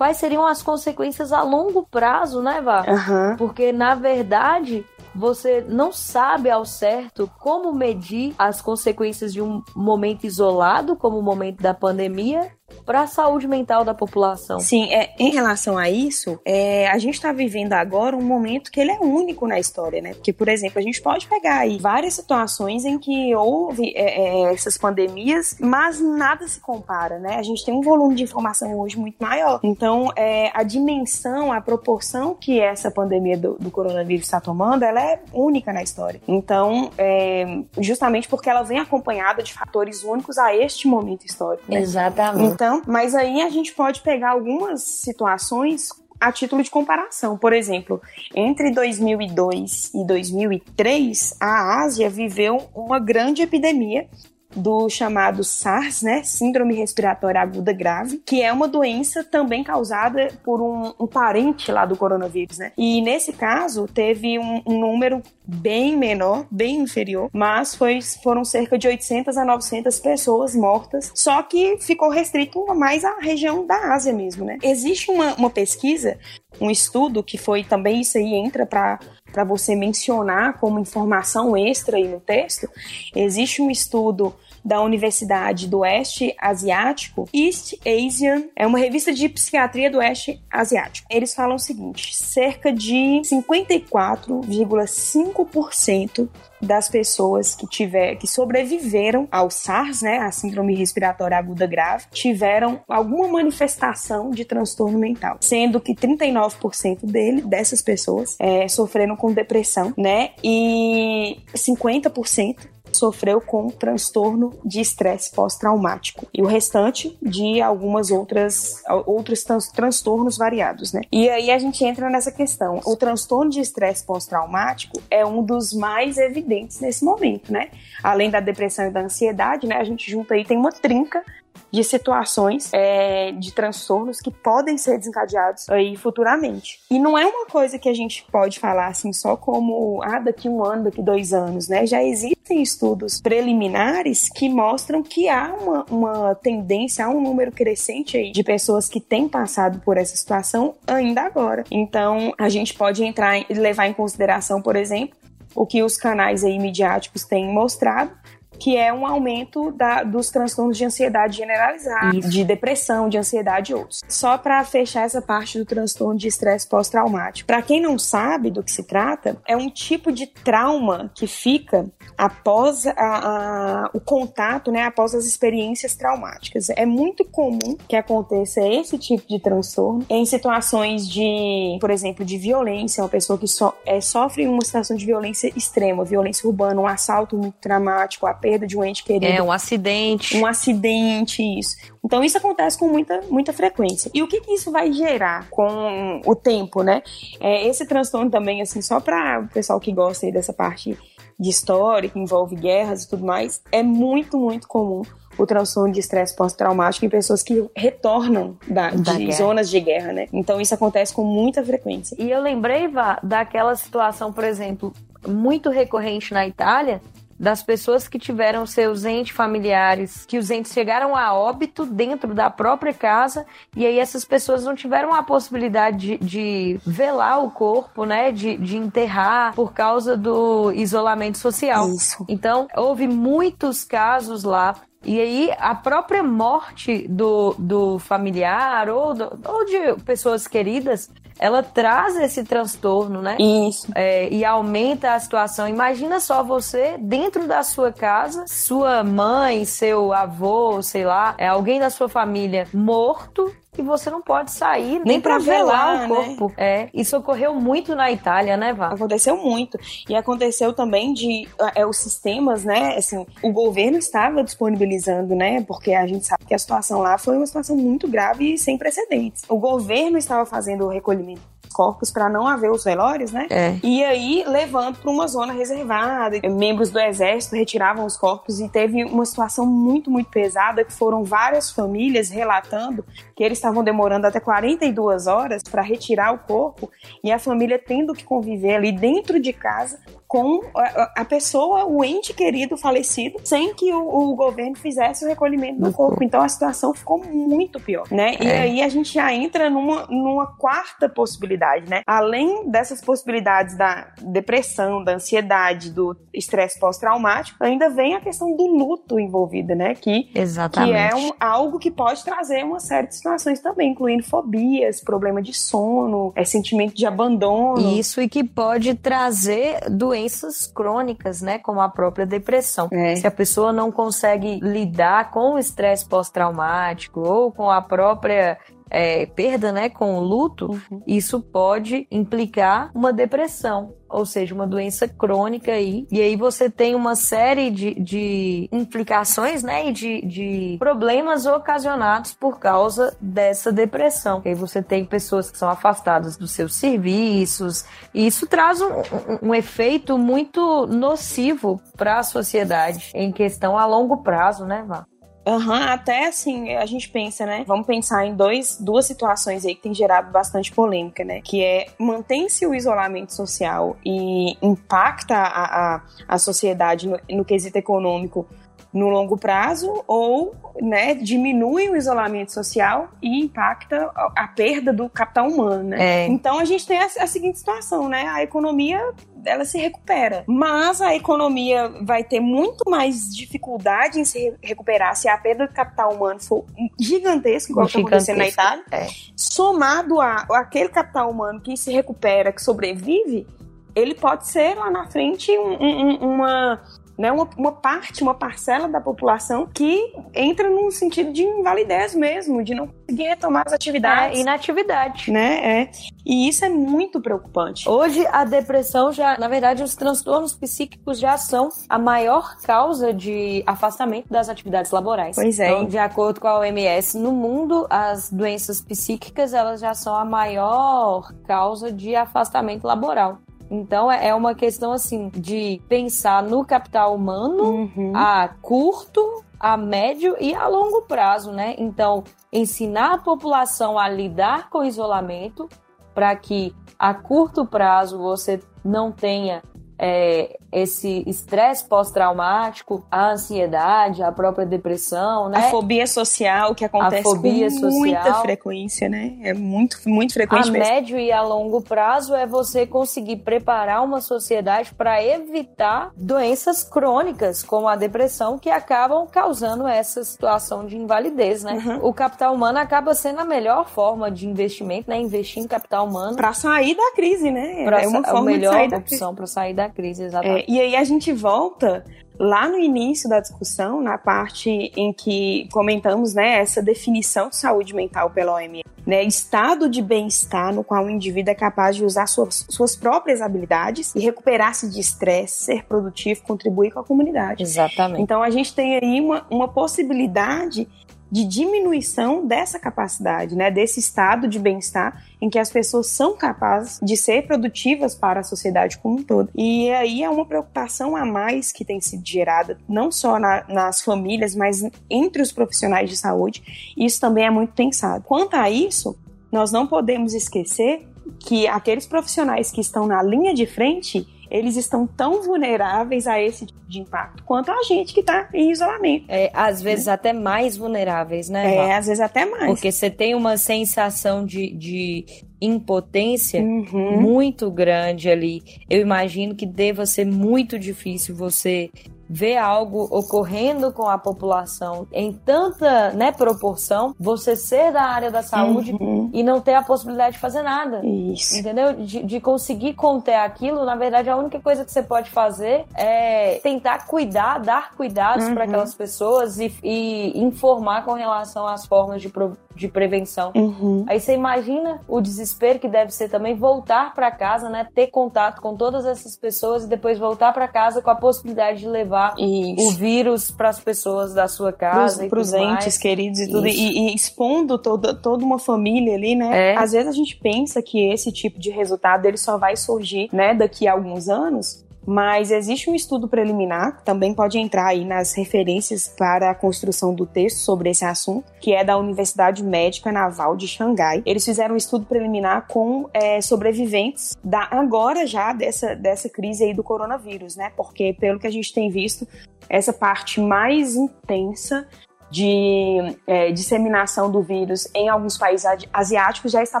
quais seriam as consequências a longo prazo, né, Vá? Uhum. Porque, na verdade, você não sabe ao certo como medir as consequências de um momento isolado, como o momento da pandemia, para a saúde mental da população. Sim, é, em relação a isso, é, a gente está vivendo agora um momento que ele é único na história, né? Porque, por exemplo, a gente pode pegar aí várias situações em que houve é, é, essas pandemias, mas nada se compara, né? A gente tem um volume de informação hoje muito maior. Então, é, a dimensão, a proporção que essa pandemia do, do coronavírus está tomando, ela é única na história. Então, é, justamente porque ela vem acompanhada de fatores únicos a este momento histórico. Né? Exatamente. Então, mas aí a gente pode pegar algumas situações a título de comparação. Por exemplo, entre 2002 e 2003, a Ásia viveu uma grande epidemia do chamado SARS, né, Síndrome Respiratória Aguda Grave, que é uma doença também causada por um, um parente lá do coronavírus, né? E nesse caso teve um, um, número bem menor, bem inferior, mas foi, foram cerca de 800 a 900 pessoas mortas, só que ficou restrito mais à região da Ásia mesmo, né? Existe uma, uma pesquisa, um estudo que foi também isso aí entra para para você mencionar como informação extra aí no texto, existe um estudo da Universidade do Oeste Asiático, East Asian, é uma revista de psiquiatria do Oeste Asiático. Eles falam o seguinte: cerca de 54,5% das pessoas que tiver que sobreviveram ao SARS, né, a síndrome respiratória aguda grave, tiveram alguma manifestação de transtorno mental, sendo que 39% dele dessas pessoas é, sofreram com depressão, né, e 50% sofreu com transtorno de estresse pós-traumático e o restante de algumas outras outros transtornos variados, né? E aí a gente entra nessa questão. O transtorno de estresse pós-traumático é um dos mais evidentes nesse momento, né? Além da depressão e da ansiedade, né? A gente junta aí tem uma trinca de situações é, de transtornos que podem ser desencadeados aí futuramente. E não é uma coisa que a gente pode falar assim só como ah, daqui um ano, daqui dois anos, né? Já existem estudos preliminares que mostram que há uma, uma tendência, há um número crescente aí de pessoas que têm passado por essa situação ainda agora. Então a gente pode entrar e levar em consideração, por exemplo, o que os canais aí midiáticos têm mostrado, que é um aumento da, dos transtornos de ansiedade generalizada, Isso. de depressão, de ansiedade e outros. Só para fechar essa parte do transtorno de estresse pós-traumático. Para quem não sabe do que se trata, é um tipo de trauma que fica após a, a, o contato, né, após as experiências traumáticas. É muito comum que aconteça esse tipo de transtorno em situações de, por exemplo, de violência, uma pessoa que so, é, sofre uma situação de violência extrema, violência urbana, um assalto muito dramático, a perda de um ente querido. É, um acidente. Um acidente, isso. Então isso acontece com muita, muita frequência. E o que, que isso vai gerar com o tempo, né? É, esse transtorno também, assim, só para o pessoal que gosta aí dessa parte de história, que envolve guerras e tudo mais, é muito, muito comum o transtorno de estresse pós-traumático em pessoas que retornam da, da de guerra. zonas de guerra, né? Então isso acontece com muita frequência. E eu lembrei, Vá, daquela situação, por exemplo, muito recorrente na Itália, das pessoas que tiveram seus entes familiares, que os entes chegaram a óbito dentro da própria casa, e aí essas pessoas não tiveram a possibilidade de, de velar o corpo, né? De, de enterrar por causa do isolamento social. Isso. Então, houve muitos casos lá e aí, a própria morte do, do familiar ou, do, ou de pessoas queridas ela traz esse transtorno, né? Isso. É, e aumenta a situação. Imagina só você dentro da sua casa, sua mãe, seu avô, sei lá, é alguém da sua família morto e você não pode sair nem, para velar, velar, o né? corpo. Né? É, isso ocorreu muito na Itália, né, Vá? Aconteceu muito. E aconteceu também de é, os sistemas, né? Assim, o governo estava disponibilizando, né? Porque a gente sabe que a situação lá foi uma situação muito grave e sem precedentes. O governo estava fazendo o recolhimento corpos para não haver os velórios, né? É. E aí levando para uma zona reservada. Membros do exército retiravam os corpos e teve uma situação muito, muito pesada que foram várias famílias relatando que eles estavam demorando até 42 horas para retirar o corpo e a família tendo que conviver ali dentro de casa com a, a, pessoa, o ente querido falecido, sem que o, o governo fizesse o recolhimento do corpo. Então a situação ficou muito pior, né? É. E aí a gente já entra numa, numa quarta possibilidade, né? Além dessas possibilidades da depressão, da ansiedade, do estresse pós-traumático, ainda vem a questão do luto envolvida, né? Que, Exatamente. que é um, algo que pode trazer uma série de situações também, incluindo fobias, problema de sono, é, sentimento de abandono. Isso, e que pode trazer doenças doenças crônicas, né, como a própria depressão. É. Se a pessoa não consegue lidar com o estresse pós-traumático ou com a própria é, perda, né, com o luto, uhum. isso pode implicar uma depressão, ou seja, uma doença crônica aí. E aí você tem uma série de, de implicações, né, e de, de problemas ocasionados por causa dessa depressão. E aí você tem pessoas que são afastadas dos seus serviços, e isso traz um, um, um efeito muito nocivo para a sociedade em questão a longo prazo, né, Vá? Uhum, até assim, a gente pensa, né? Vamos pensar em dois, duas situações aí que tem gerado bastante polêmica, né? Que é mantém-se o isolamento social e impacta a, a, a sociedade no, no quesito econômico no longo prazo ou né, diminui o isolamento social e impacta a, perda do capital humano, né? É. Então a gente tem a, a, seguinte situação, né? A economia ela se recupera, mas a economia vai ter muito mais dificuldade em se recuperar se a perda do capital humano for gigantesca, igual está acontecendo na Itália, é. somado a aquele capital humano que se recupera, que sobrevive, ele pode ser lá na frente um, um, uma né, uma, uma parte, uma parcela da população que entra num sentido de invalidez mesmo, de não conseguir retomar as atividades. É, inatividade. Né? É. E isso é muito preocupante. Hoje, a depressão já, na verdade, os transtornos psíquicos já são a maior causa de afastamento das atividades laborais. Pois é. Então, de acordo com a OMS, no mundo, as doenças psíquicas, elas já são a maior causa de afastamento laboral. Então é, é uma questão assim de pensar no capital humano uhum. a curto, a médio e a longo prazo, né? Então, ensinar a população a lidar com o isolamento para que a curto prazo você não tenha é, esse estresse pós-traumático, a ansiedade, a própria depressão, né? A fobia social que acontece com social. muita frequência, né? É muito, muito frequente. A mesmo. médio e a longo prazo é você conseguir preparar uma sociedade para evitar doenças crônicas, como a depressão, que acabam causando essa situação de invalidez, né? Uhum. O capital humano acaba sendo a melhor forma de investimento, né? Investir em capital humano. Para sair da crise, né? Pra é uma forma a melhor de sair opção para sair da crise, exatamente. É, e aí a gente volta lá no início da discussão, na parte em que comentamos né, essa definição de saúde mental pela OMS, né, estado de bem-estar no qual o indivíduo é capaz de usar suas, suas próprias habilidades e recuperar-se de estresse, ser produtivo, contribuir com a comunidade. Exatamente. Então a gente tem aí uma, uma possibilidade de diminuição dessa capacidade, né, desse estado de bem-estar em que as pessoas são capazes de ser produtivas para a sociedade como um todo. E aí é uma preocupação a mais que tem sido gerada, não só na, nas famílias, mas entre os profissionais de saúde. Isso também é muito pensado. Quanto a isso, nós não podemos esquecer que aqueles profissionais que estão na linha de frente eles estão tão vulneráveis a esse tipo de impacto quanto a gente que está em isolamento. É, às vezes é. até mais vulneráveis, né? É, às vezes até mais. Porque você tem uma sensação de, de impotência uhum. muito grande ali. Eu imagino que deva ser muito difícil você vê algo ocorrendo com a população em tanta né, proporção, você ser da área da saúde uhum. e não ter a possibilidade de fazer nada. Isso. Entendeu? De, de conseguir conter aquilo, na verdade, a única coisa que você pode fazer é tentar cuidar, dar cuidados uhum. para aquelas pessoas e, e, informar com relação às formas de, pro, de prevenção. Uhum. Aí você imagina o desespero que deve ser também voltar para casa, né? Ter contato com todas essas pessoas e depois voltar para casa com a possibilidade de levar Isso. o vírus para as pessoas da sua casa. Para os entes mais. queridos e tudo. E, e, expondo toda, toda uma família ali, né? É. Às vezes a gente pensa que esse tipo de resultado ele só vai surgir, né, daqui a alguns anos mas existe um estudo preliminar, que também pode entrar aí nas referências para a construção do texto sobre esse assunto, que é da Universidade Médica Naval de Xangai. Eles fizeram um estudo preliminar com é, sobreviventes da agora já dessa, dessa crise aí do coronavírus, né? Porque pelo que a gente tem visto, essa parte mais intensa de é, disseminação do vírus em alguns países asiáticos já está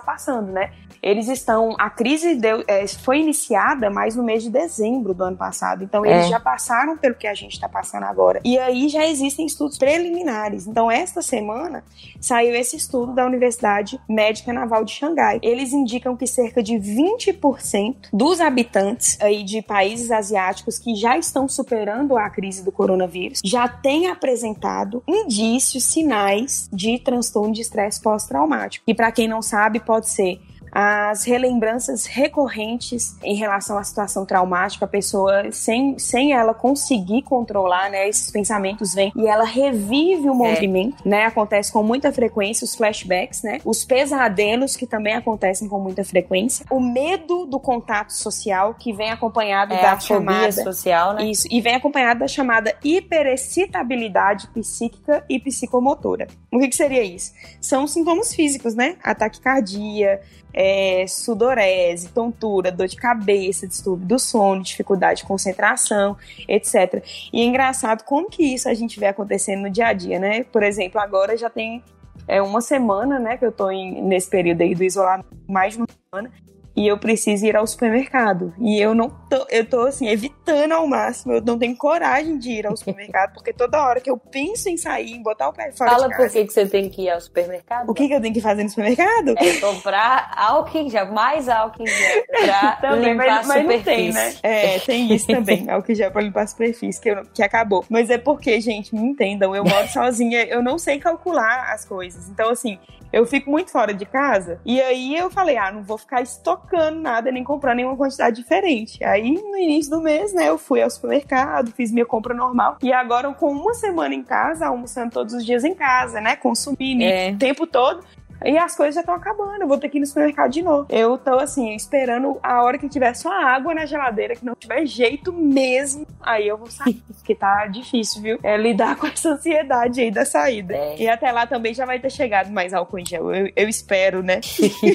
passando, né? Eles estão. A crise deu, é, foi iniciada mais no mês de dezembro do ano passado. Então, eles é. já passaram pelo que a gente está passando agora. E aí já existem estudos preliminares. Então, esta semana saiu esse estudo da Universidade Médica Naval de Xangai. Eles indicam que cerca de 20% dos habitantes aí de países asiáticos que já estão superando a crise do coronavírus já têm apresentado indícios, sinais de transtorno de estresse pós-traumático. E para quem não sabe, pode ser as relembranças recorrentes em relação à situação traumática, a pessoa sem, sem ela conseguir controlar, né, esses pensamentos vêm e ela revive o é. movimento, é. né, acontece com muita frequência os flashbacks, né, os pesadelos que também acontecem com muita frequência, o medo do contato social que vem acompanhado é, da chamada social, né? Isso, e vem acompanhado da chamada hiperexcitabilidade psíquica e psicomotora. O que, que seria isso? São sintomas físicos, né? Ataque cardíaco, é, sudorese, tontura, dor de cabeça, distúrbio do sono, dificuldade de concentração, etc. E é engraçado como que isso a gente vê acontecendo no dia a dia, né? Por exemplo, agora já tem é, uma semana, né, que eu tô em, nesse período aí do isolamento, mais de uma semana, e eu preciso ir ao supermercado. E eu não tô, eu tô assim, evitando ao máximo, eu não tenho coragem de ir ao supermercado, porque toda hora que eu penso em sair, em botar o pé fora Fala de casa... por que, que você tem que ir ao supermercado. O que, que eu tenho que fazer no supermercado? É comprar álcool em gel, mais álcool em gel [laughs] pra também, limpar mas, a superfície. Mas tem, né? É, tem isso também, álcool em gel pra limpar a superfície, que, eu, que acabou. Mas é porque, gente, me entendam, eu moro sozinha, eu não sei calcular as coisas. Então, assim, eu fico muito fora de casa. E aí eu falei, ah, não vou ficar estocando nada, nem comprando nenhuma quantidade diferente. Aí no início do mês, né, eu fui ao supermercado, fiz minha compra normal. E agora, com uma semana em casa, almoçando todos os dias em casa, né, consumindo é. o tempo todo, e as coisas já estão acabando, eu vou ter que ir no supermercado de novo. Eu tô assim, esperando a hora que tiver só água na geladeira, que não tiver jeito mesmo, aí eu vou sair. [laughs] Porque tá difícil, viu? É lidar [laughs] com essa ansiedade aí da saída. É. E até lá também já vai ter chegado mais álcool em gel. Eu, eu espero, né?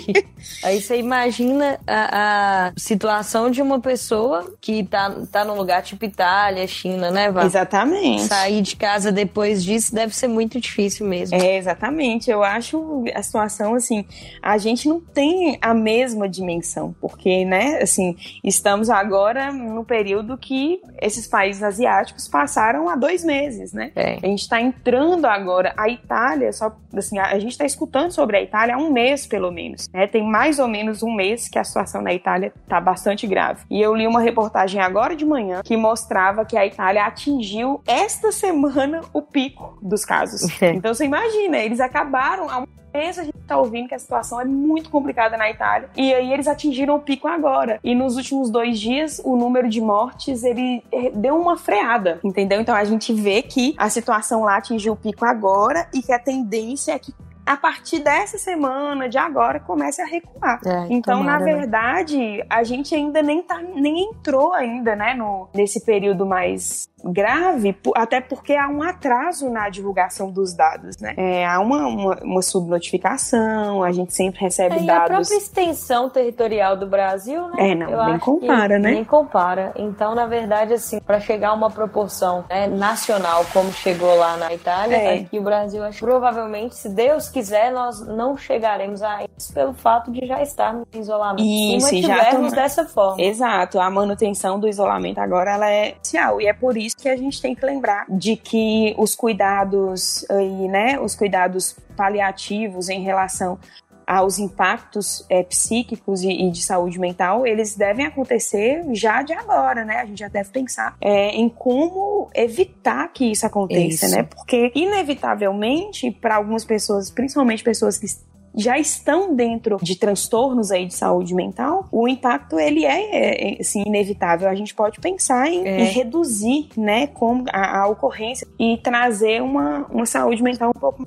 [laughs] aí você imagina a, a, situação de uma pessoa que tá, tá num lugar tipo Itália, China, né, Vá? Exatamente. Sair de casa depois disso deve ser muito difícil mesmo. É, exatamente. Eu acho a situação, assim, a gente não tem a mesma dimensão, porque, né, assim, estamos agora no período que esses países asiáticos passaram há dois meses, né? É. A gente está entrando agora. A Itália, só, assim, a, a gente está escutando sobre a Itália há um mês, pelo menos. Né? Tem mais ou menos um mês que a situação na Itália está bastante grave. E eu li uma reportagem agora de manhã que mostrava que a Itália atingiu esta semana o pico dos casos. [laughs] É. Então você imagina, eles acabaram há mês a gente tá ouvindo que a situação é muito complicada na Itália. E aí eles atingiram o pico agora. E nos últimos dois dias, o número de mortes, ele deu uma freada, entendeu? Então a gente vê que a situação lá atingiu o pico agora e que a tendência é que a partir dessa semana, de agora, comece a recuar. É, então, tomara, na né? verdade, né? a gente ainda nem, tá, nem entrou ainda, né, no, nesse período mais grave, até porque há um atraso na divulgação dos dados, né? É, há uma, uma, uma, subnotificação, a gente sempre recebe é, dados. E a própria extensão territorial do Brasil, né? É, não, Eu nem compara, né? Nem compara. Então, na verdade, assim, para chegar a uma proporção né, nacional como chegou lá na Itália, é. aqui o Brasil, acho provavelmente, se Deus quiser, nós não chegaremos a isso pelo fato de já estarmos em isolamento. Isso, se já mantivermos dessa forma. Exato, a manutenção do isolamento agora ela é essencial e é por isso que a gente tem que lembrar de que os cuidados aí, né, os cuidados paliativos em relação aos impactos é, psíquicos e, e, de saúde mental, eles devem acontecer já de agora, né? A gente já deve pensar é, em como evitar que isso aconteça, isso. né? Porque, inevitavelmente, para algumas pessoas, principalmente pessoas que já estão dentro de transtornos aí de saúde mental, o impacto ele é, é assim, inevitável. A gente pode pensar em, é. em reduzir, né, como a, a, ocorrência e trazer uma, uma saúde mental um pouco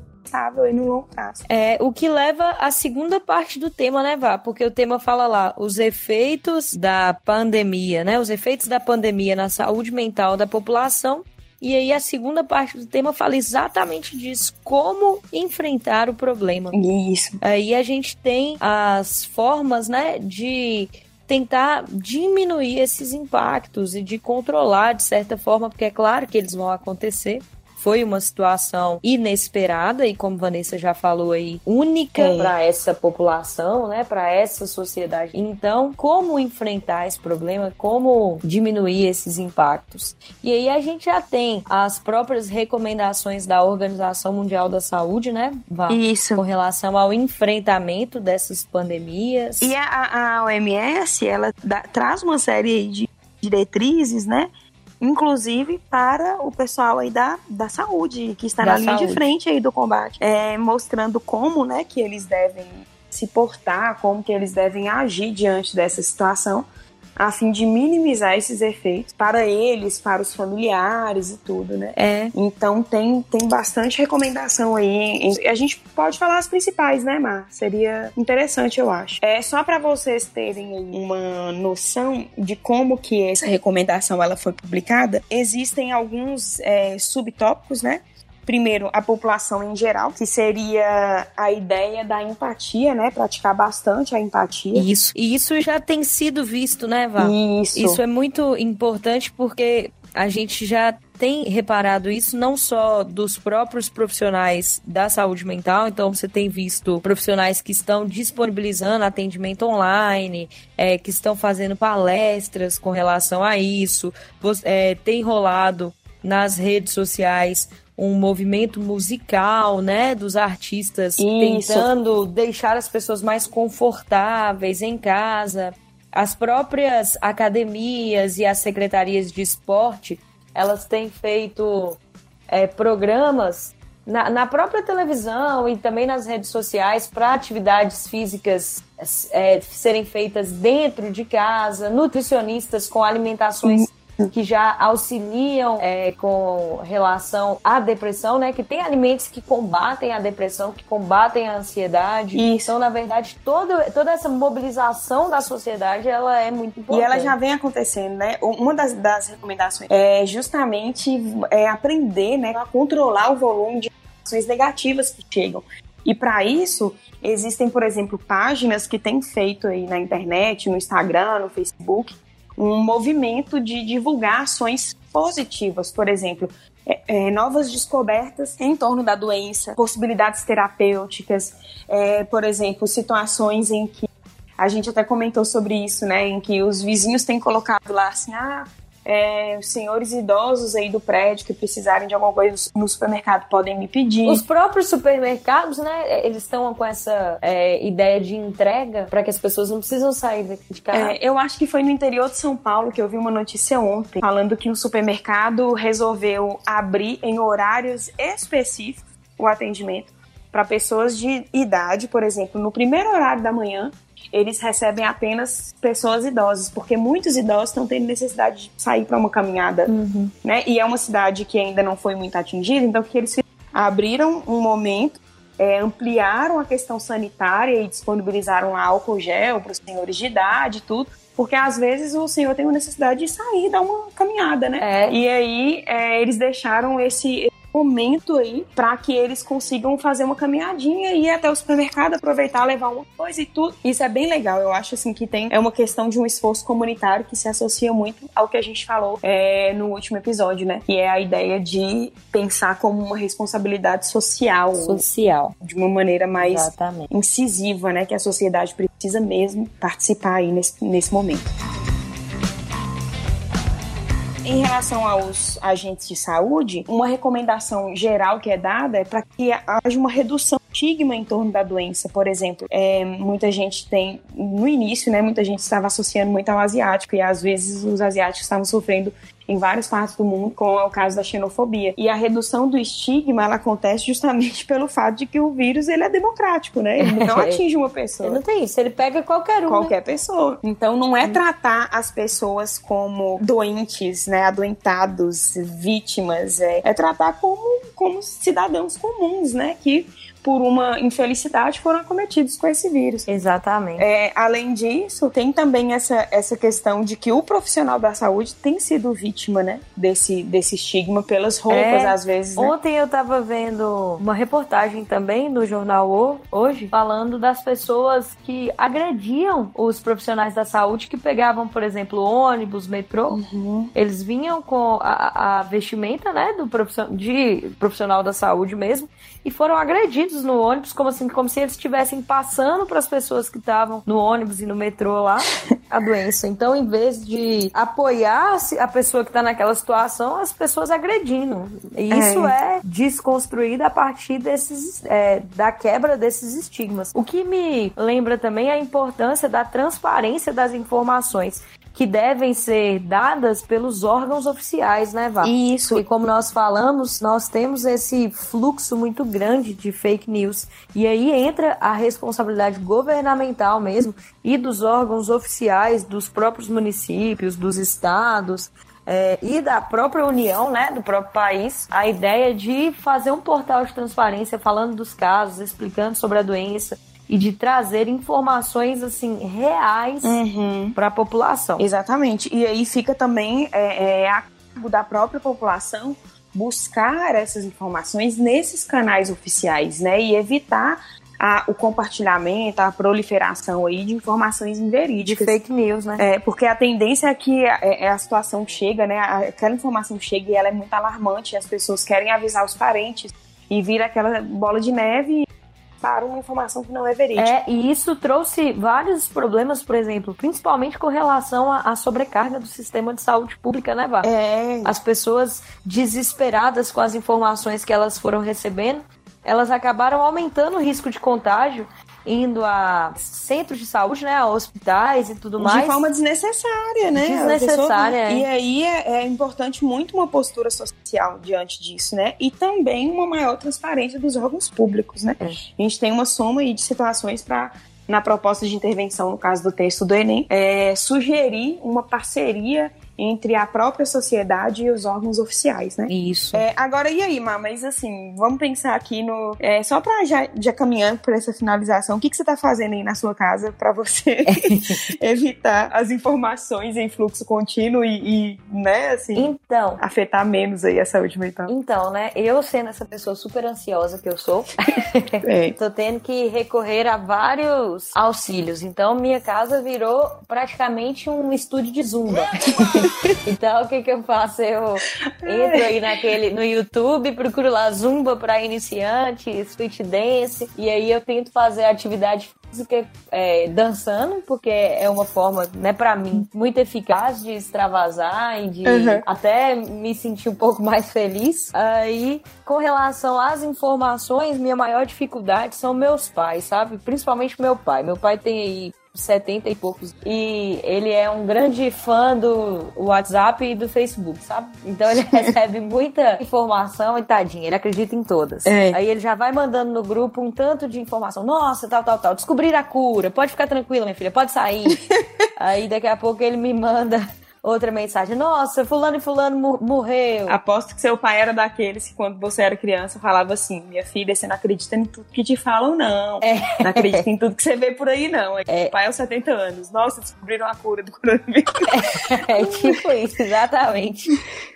no longo prazo. É, o que leva à segunda parte do tema, né, Vá? Porque o tema fala lá os efeitos da pandemia, né? Os efeitos da pandemia na saúde mental da população e aí a segunda parte do tema fala exatamente disso, como enfrentar o problema. Isso. Aí a gente tem as formas, né, de tentar diminuir esses impactos e de controlar de certa forma, porque é claro que eles vão acontecer, foi uma situação inesperada e, como Vanessa já falou aí, única é. para essa população, né, para essa sociedade. Então, como enfrentar esse problema? Como diminuir esses impactos? E aí a gente já tem as próprias recomendações da Organização Mundial da Saúde, né? Isso. Com relação ao enfrentamento dessas pandemias. E a, a OMS, ela dá, traz uma série de diretrizes, né? Inclusive para o pessoal aí da, da saúde, que está da na linha de frente aí do combate, é, mostrando como, né, que eles devem se portar, como que eles devem agir diante dessa situação a fim de minimizar esses efeitos para eles, para os familiares e tudo, né? É. Então tem, tem bastante recomendação aí. A gente pode falar as principais, né, Mar? Seria interessante, eu acho. É só para vocês terem uma noção de como que essa recomendação ela foi publicada. Existem alguns é, subtópicos, né? Primeiro, a população em geral, que seria a ideia da empatia, né? Praticar bastante a empatia. Isso. E isso já tem sido visto, né, Val? Isso. Isso é muito importante porque a gente já tem reparado isso não só dos próprios profissionais da saúde mental, então você tem visto profissionais que estão disponibilizando atendimento online, é, que estão fazendo palestras com relação a isso, é, tem rolado nas redes sociais um movimento musical, né, dos artistas Isso. tentando deixar as pessoas mais confortáveis em casa. As próprias academias e as secretarias de esporte, elas têm feito é, programas na, na, própria televisão e também nas redes sociais para atividades físicas é, serem feitas dentro de casa, nutricionistas com alimentações que já auxiliam é, com relação à depressão, né? Que tem alimentos que combatem a depressão, que combatem a ansiedade. Isso. Então, na verdade, toda, toda essa mobilização da sociedade, ela é muito importante. E ela já vem acontecendo, né? Uma das, das recomendações é justamente é aprender, né, a controlar o volume de ações negativas que chegam. E para isso, existem, por exemplo, páginas que têm feito aí na internet, no Instagram, no Facebook, um movimento de divulgar ações positivas, por exemplo, é, é, novas descobertas em torno da doença, possibilidades terapêuticas, é, por exemplo, situações em que a gente até comentou sobre isso, né, em que os vizinhos têm colocado lá assim, ah, é, os senhores idosos aí do prédio que precisarem de alguma coisa no supermercado podem me pedir. Os próprios supermercados, né, eles estão com essa é, ideia de entrega para que as pessoas não precisam sair de casa. É, eu acho que foi no interior de São Paulo que eu vi uma notícia ontem falando que um supermercado resolveu abrir em horários específicos o atendimento para pessoas de idade, por exemplo, no primeiro horário da manhã eles recebem apenas pessoas idosas, porque muitos idosos estão tendo necessidade de sair para uma caminhada, uhum. né? E é uma cidade que ainda não foi muito atingida, então que eles abriram um momento, é, ampliaram a questão sanitária e disponibilizaram álcool gel para os senhores de idade, tudo, porque às vezes o senhor tem uma necessidade de sair, dar uma caminhada, né? É. E aí é, eles deixaram esse momento aí para que eles consigam fazer uma caminhadinha e ir até o supermercado, aproveitar, levar uma coisa e tudo. Isso é bem legal. Eu acho assim que tem é uma questão de um esforço comunitário que se associa muito ao que a gente falou é, no último episódio, né? Que é a ideia de pensar como uma responsabilidade social. Social. De uma maneira mais Exatamente. incisiva, né? Que a sociedade precisa mesmo participar aí nesse, nesse momento. Em relação aos agentes de saúde, uma recomendação geral que é dada é para que haja uma redução estigma em torno da doença. Por exemplo, é, muita gente tem, no início, né, muita gente estava associando muito ao asiático e às vezes os asiáticos estavam sofrendo em várias partes do mundo, como é o caso da xenofobia. E a redução do estigma, ela acontece justamente [laughs] pelo fato de que o vírus, ele é democrático, né? Ele não atinge uma pessoa. Ele não tem isso, ele pega qualquer um. Qualquer né? pessoa. Então não é tratar as pessoas como doentes, né? Adoentados, vítimas. É, é tratar como, como cidadãos comuns, né? Que por uma infelicidade foram acometidos com esse vírus. Exatamente. É, além disso, tem também essa, essa questão de que o profissional da saúde tem sido vítima, né, desse, desse estigma pelas roupas, É, às vezes. Né? Ontem eu tava vendo uma reportagem também no jornal O- hoje falando das pessoas que agrediam os profissionais da saúde que pegavam, por exemplo, ônibus, metrô. Uhum. Eles vinham com a, a vestimenta, né, do profissional, de profissional da saúde mesmo e foram agredidos no ônibus, como assim, como se eles estivessem passando para as pessoas que estavam no ônibus e no metrô lá [laughs] a doença. Então, em vez de apoiar a pessoa que está naquela situação, as pessoas agredindo. E isso é, desconstruído a partir desses é, da quebra desses estigmas. O que me lembra também é a importância da transparência das informações que devem ser dadas pelos órgãos oficiais, né, Vá? Isso. E como nós falamos, nós temos esse fluxo muito grande de fake news. E aí entra a responsabilidade governamental mesmo e dos órgãos oficiais dos próprios municípios, dos estados. é, e da própria União, né, do próprio país, a ideia de fazer um portal de transparência falando dos casos, explicando sobre a doença e de trazer informações assim reais Uhum. para a população. Exatamente. E aí fica também é, é, a cargo da própria população buscar essas informações nesses canais oficiais, né? E evitar a- o compartilhamento, a proliferação aí de informações De inverídicas. fake news, né? É, porque a tendência é que a, é a situação chega, né? a- Aquela informação chega e ela é muito alarmante. As pessoas querem avisar os parentes e vira aquela bola de neve para uma informação que não é verídica. É, e isso trouxe vários problemas, por exemplo, principalmente com relação à, à sobrecarga do sistema de saúde pública, né, Vá? É, As pessoas desesperadas com as informações que elas foram recebendo, elas acabaram aumentando o risco de contágio, indo a centros de saúde, né, a hospitais e tudo mais. De forma desnecessária, né? Desnecessária, pessoa- é. E aí é, é importante muito uma postura social diante disso, né? E também uma maior transparência dos órgãos públicos, né? É. A gente tem uma soma aí de situações para na proposta de intervenção, no caso do texto do Enem, é, sugerir uma parceria entre a própria sociedade e os órgãos oficiais, né? Isso. É, agora, e aí, Má? Mas assim, vamos pensar aqui no. é, só pra já, já caminhando por essa finalização, o que, que você tá fazendo aí na sua casa pra você [laughs] evitar as informações em fluxo contínuo e, e, né, assim, Então, afetar menos aí a saúde mental? então, né, eu sendo essa pessoa super ansiosa que eu sou, [laughs] É. Tô tendo que recorrer a vários auxílios. Então, minha casa virou praticamente um estúdio de zumba. [laughs] [laughs] então, o que que eu faço? Eu entro aí naquele, no YouTube, procuro lá zumba para iniciantes, street dance, e aí eu tento fazer atividade física é, dançando, porque é uma forma, né, para mim, muito eficaz de extravasar e de Uhum. até me sentir um pouco mais feliz. Aí, com relação às informações, minha maior dificuldade são meus pais, sabe? Principalmente meu pai. Meu pai tem aí 70 e poucos. E ele é um grande fã do WhatsApp e do Facebook, sabe? Então ele [laughs] recebe muita informação e tadinho, ele acredita em todas. É. Aí ele já vai mandando no grupo um tanto de informação. Nossa, tal, tal, tal. Descobrir a cura. Pode ficar tranquila, minha filha, pode sair. [laughs] Aí daqui a pouco ele me manda outra mensagem. Nossa, fulano e fulano mo- morreu. Aposto que seu pai era daqueles que, quando você era criança, falava assim: minha filha, você não acredita em tudo que te falam, não. Não acredita em tudo que você vê por aí, não. É. Pai aos 70 anos. Nossa, descobriram a cura do coronavírus. [laughs] É tipo isso, exatamente.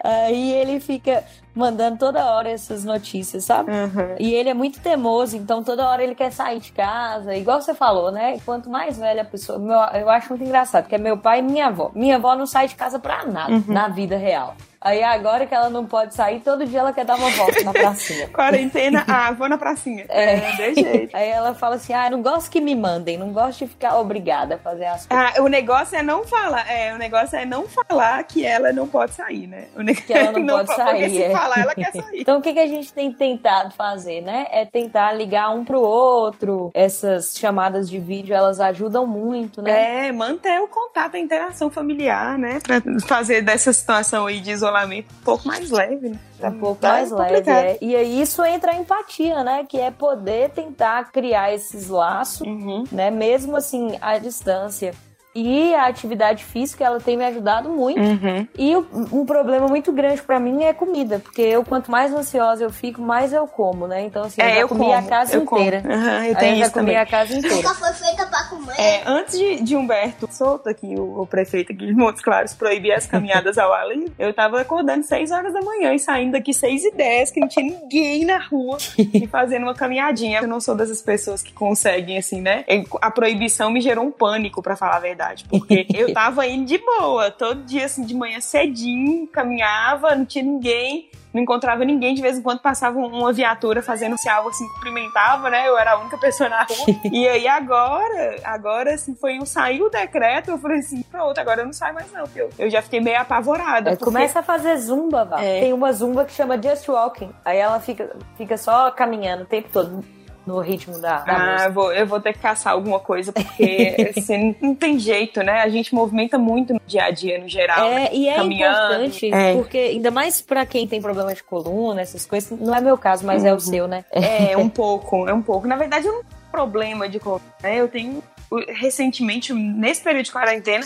Aí ele fica. Mandando toda hora essas notícias, sabe? Uhum. E ele é muito teimoso, então toda hora ele quer sair de casa. Igual você falou, né? Quanto mais velha a pessoa. Meu, eu acho muito engraçado, porque é meu pai e minha avó. Minha avó não sai de casa pra nada Uhum. na vida real. Aí agora que ela não pode sair, todo dia ela quer dar uma volta na pracinha. [laughs] Quarentena, ah, vou na pracinha. É. desse jeito. Aí ela fala assim: ah, não gosto que me mandem, não gosto de ficar obrigada a fazer as coisas. Ah, o negócio é não falar, é, o negócio é não falar que ela não pode sair, né? O negócio Que ela não [laughs] pode Porque sair, se é. falar, ela quer sair. Então o que, que a gente tem tentado fazer, né? É tentar ligar um pro outro. Essas chamadas de vídeo, elas ajudam muito, né? É, manter o contato, a interação familiar, né? Pra fazer dessa situação aí de isolamento um pouco mais leve, né? um pouco Tá mais leve. é. E aí isso entra a empatia, né? Que é poder tentar criar esses laços, Uhum. né? Mesmo assim, à distância. E a atividade física, ela tem me ajudado muito. Uhum. E o- um problema muito grande pra mim é comida, porque eu quanto mais ansiosa eu fico, mais eu como, né? Então assim, eu É, já eu comi como, a casa eu inteira. Aham, eu tenho eu já isso comi também. a casa inteira. Nunca foi feita pra comer. É, antes de, de Humberto Souto aqui, o, o prefeito aqui de Montes Claros, proibir as caminhadas ao ar livre, eu tava acordando 6 horas da manhã e saindo daqui 6 e 10, que não tinha ninguém na rua e fazendo uma caminhadinha. Eu não sou dessas pessoas que conseguem, assim, né? A proibição me gerou um pânico, pra falar a verdade, porque [laughs] eu tava indo de boa, todo dia, assim, de manhã cedinho, caminhava, não tinha ninguém. Não encontrava ninguém, de vez em quando passava uma viatura fazendo se algo assim, cumprimentava, né? Eu era a única pessoa na rua. [laughs] E aí agora, agora assim, foi um saiu o decreto, eu falei assim, pronto, agora eu não saio mais não, eu, eu já fiquei meio apavorada. É, porque- começa a fazer zumba, Val. É. Tem uma zumba que chama Just Walking. Aí ela fica, fica só caminhando o tempo todo no ritmo da, da Ah, música. eu vou, eu vou ter que caçar alguma coisa, porque [laughs] assim, não tem jeito, né? A gente movimenta muito no dia a dia, no geral. né? É, e é Caminhando. importante, É. porque ainda mais pra quem tem problema de coluna, essas coisas, não é meu caso, mas é o seu, né? É, um pouco, é um pouco. Na verdade, eu não tenho problema de coluna, né? Eu tenho, recentemente, nesse período de quarentena,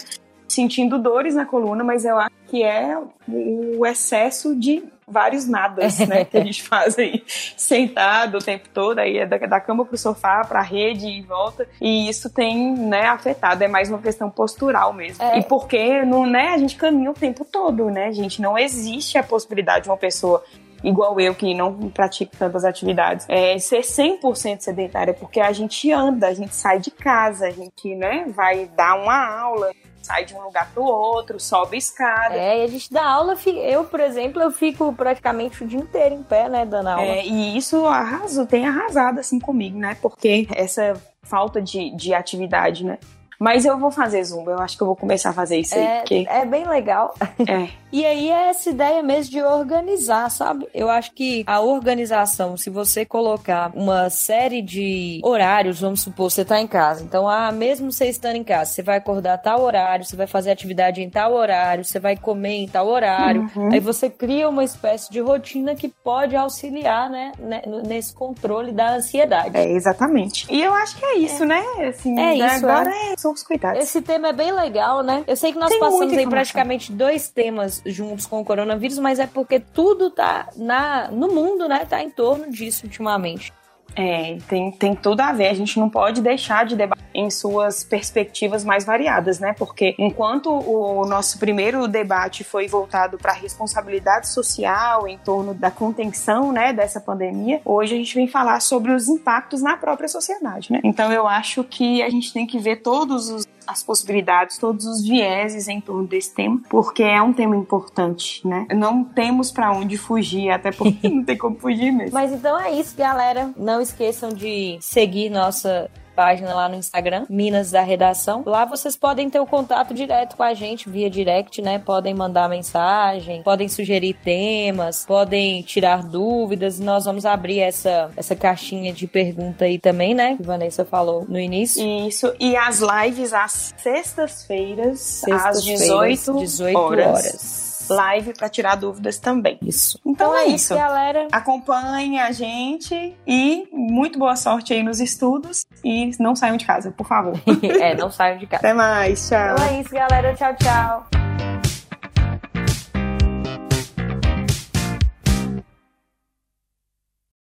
sentindo dores na coluna, mas eu acho que é o excesso de vários nadas, né? Que a gente [laughs] faz aí, sentado o tempo todo, aí é da, da cama pro sofá, pra rede e volta. E isso tem, né, afetado. É mais uma questão postural mesmo. É. E porque, não, né, a gente caminha o tempo todo, né, gente? Não existe a possibilidade de uma pessoa igual eu, que não pratica tantas atividades, é ser 100% sedentária, porque a gente anda, a gente sai de casa, a gente, né, vai dar uma aula, sai de um lugar pro outro, sobe escada. É, e a gente dá aula, eu, por exemplo, eu fico praticamente o dia inteiro em pé, né, dando aula. É, e isso arrasou, tem arrasado assim comigo, né? Porque essa falta de, de atividade, né? Mas eu vou fazer zumba, eu acho que eu vou começar a fazer isso aí, É, porque é bem legal. [laughs] é, E aí é essa ideia mesmo de organizar, sabe? Eu acho que a organização, se você colocar uma série de horários, vamos supor, você tá em casa. Então, ah, mesmo você estando em casa, você vai acordar a tal horário, você vai fazer atividade em tal horário, você vai comer em tal horário. Aí você cria uma espécie de rotina que pode auxiliar, né, né, nesse controle da ansiedade. é exatamente. E eu acho que é isso, né? Assim, É né? isso, agora é. São os cuidados. Esse tema é bem legal, né? Eu sei que nós Tem passamos aí praticamente dois temas juntos com o coronavírus, mas é porque tudo tá na, no mundo, né? Tá em torno disso ultimamente. É, tem, tem tudo a ver. A gente não pode deixar de debater em suas perspectivas mais variadas, né? Porque enquanto o nosso primeiro debate foi voltado para a responsabilidade social em torno da contenção, né, dessa pandemia, hoje a gente vem falar sobre os impactos na própria sociedade, né? Então eu acho que a gente tem que ver todos os as possibilidades, todos os vieses em torno desse tema, porque é um tema importante, né? Não temos para onde fugir, até porque [laughs] não tem como fugir mesmo. Mas então é isso, galera. Não esqueçam de seguir nossa página lá no Instagram, Minas da Redação. Lá vocês podem ter o contato direto com a gente via direct, né? Podem mandar mensagem, podem sugerir temas, podem tirar dúvidas. Nós vamos abrir essa, essa caixinha de pergunta aí também, né? Que Vanessa falou no início. Isso, e as lives às sextas-feiras, às Sextas-feiras, 18, 18 horas. horas. Live para tirar dúvidas também. Isso. Então, é isso. galera. Acompanhem a gente e muito boa sorte aí nos estudos e não saiam de casa, por favor. [laughs] é, não saiam de casa. Até mais, tchau. Então é isso, galera. Tchau, tchau.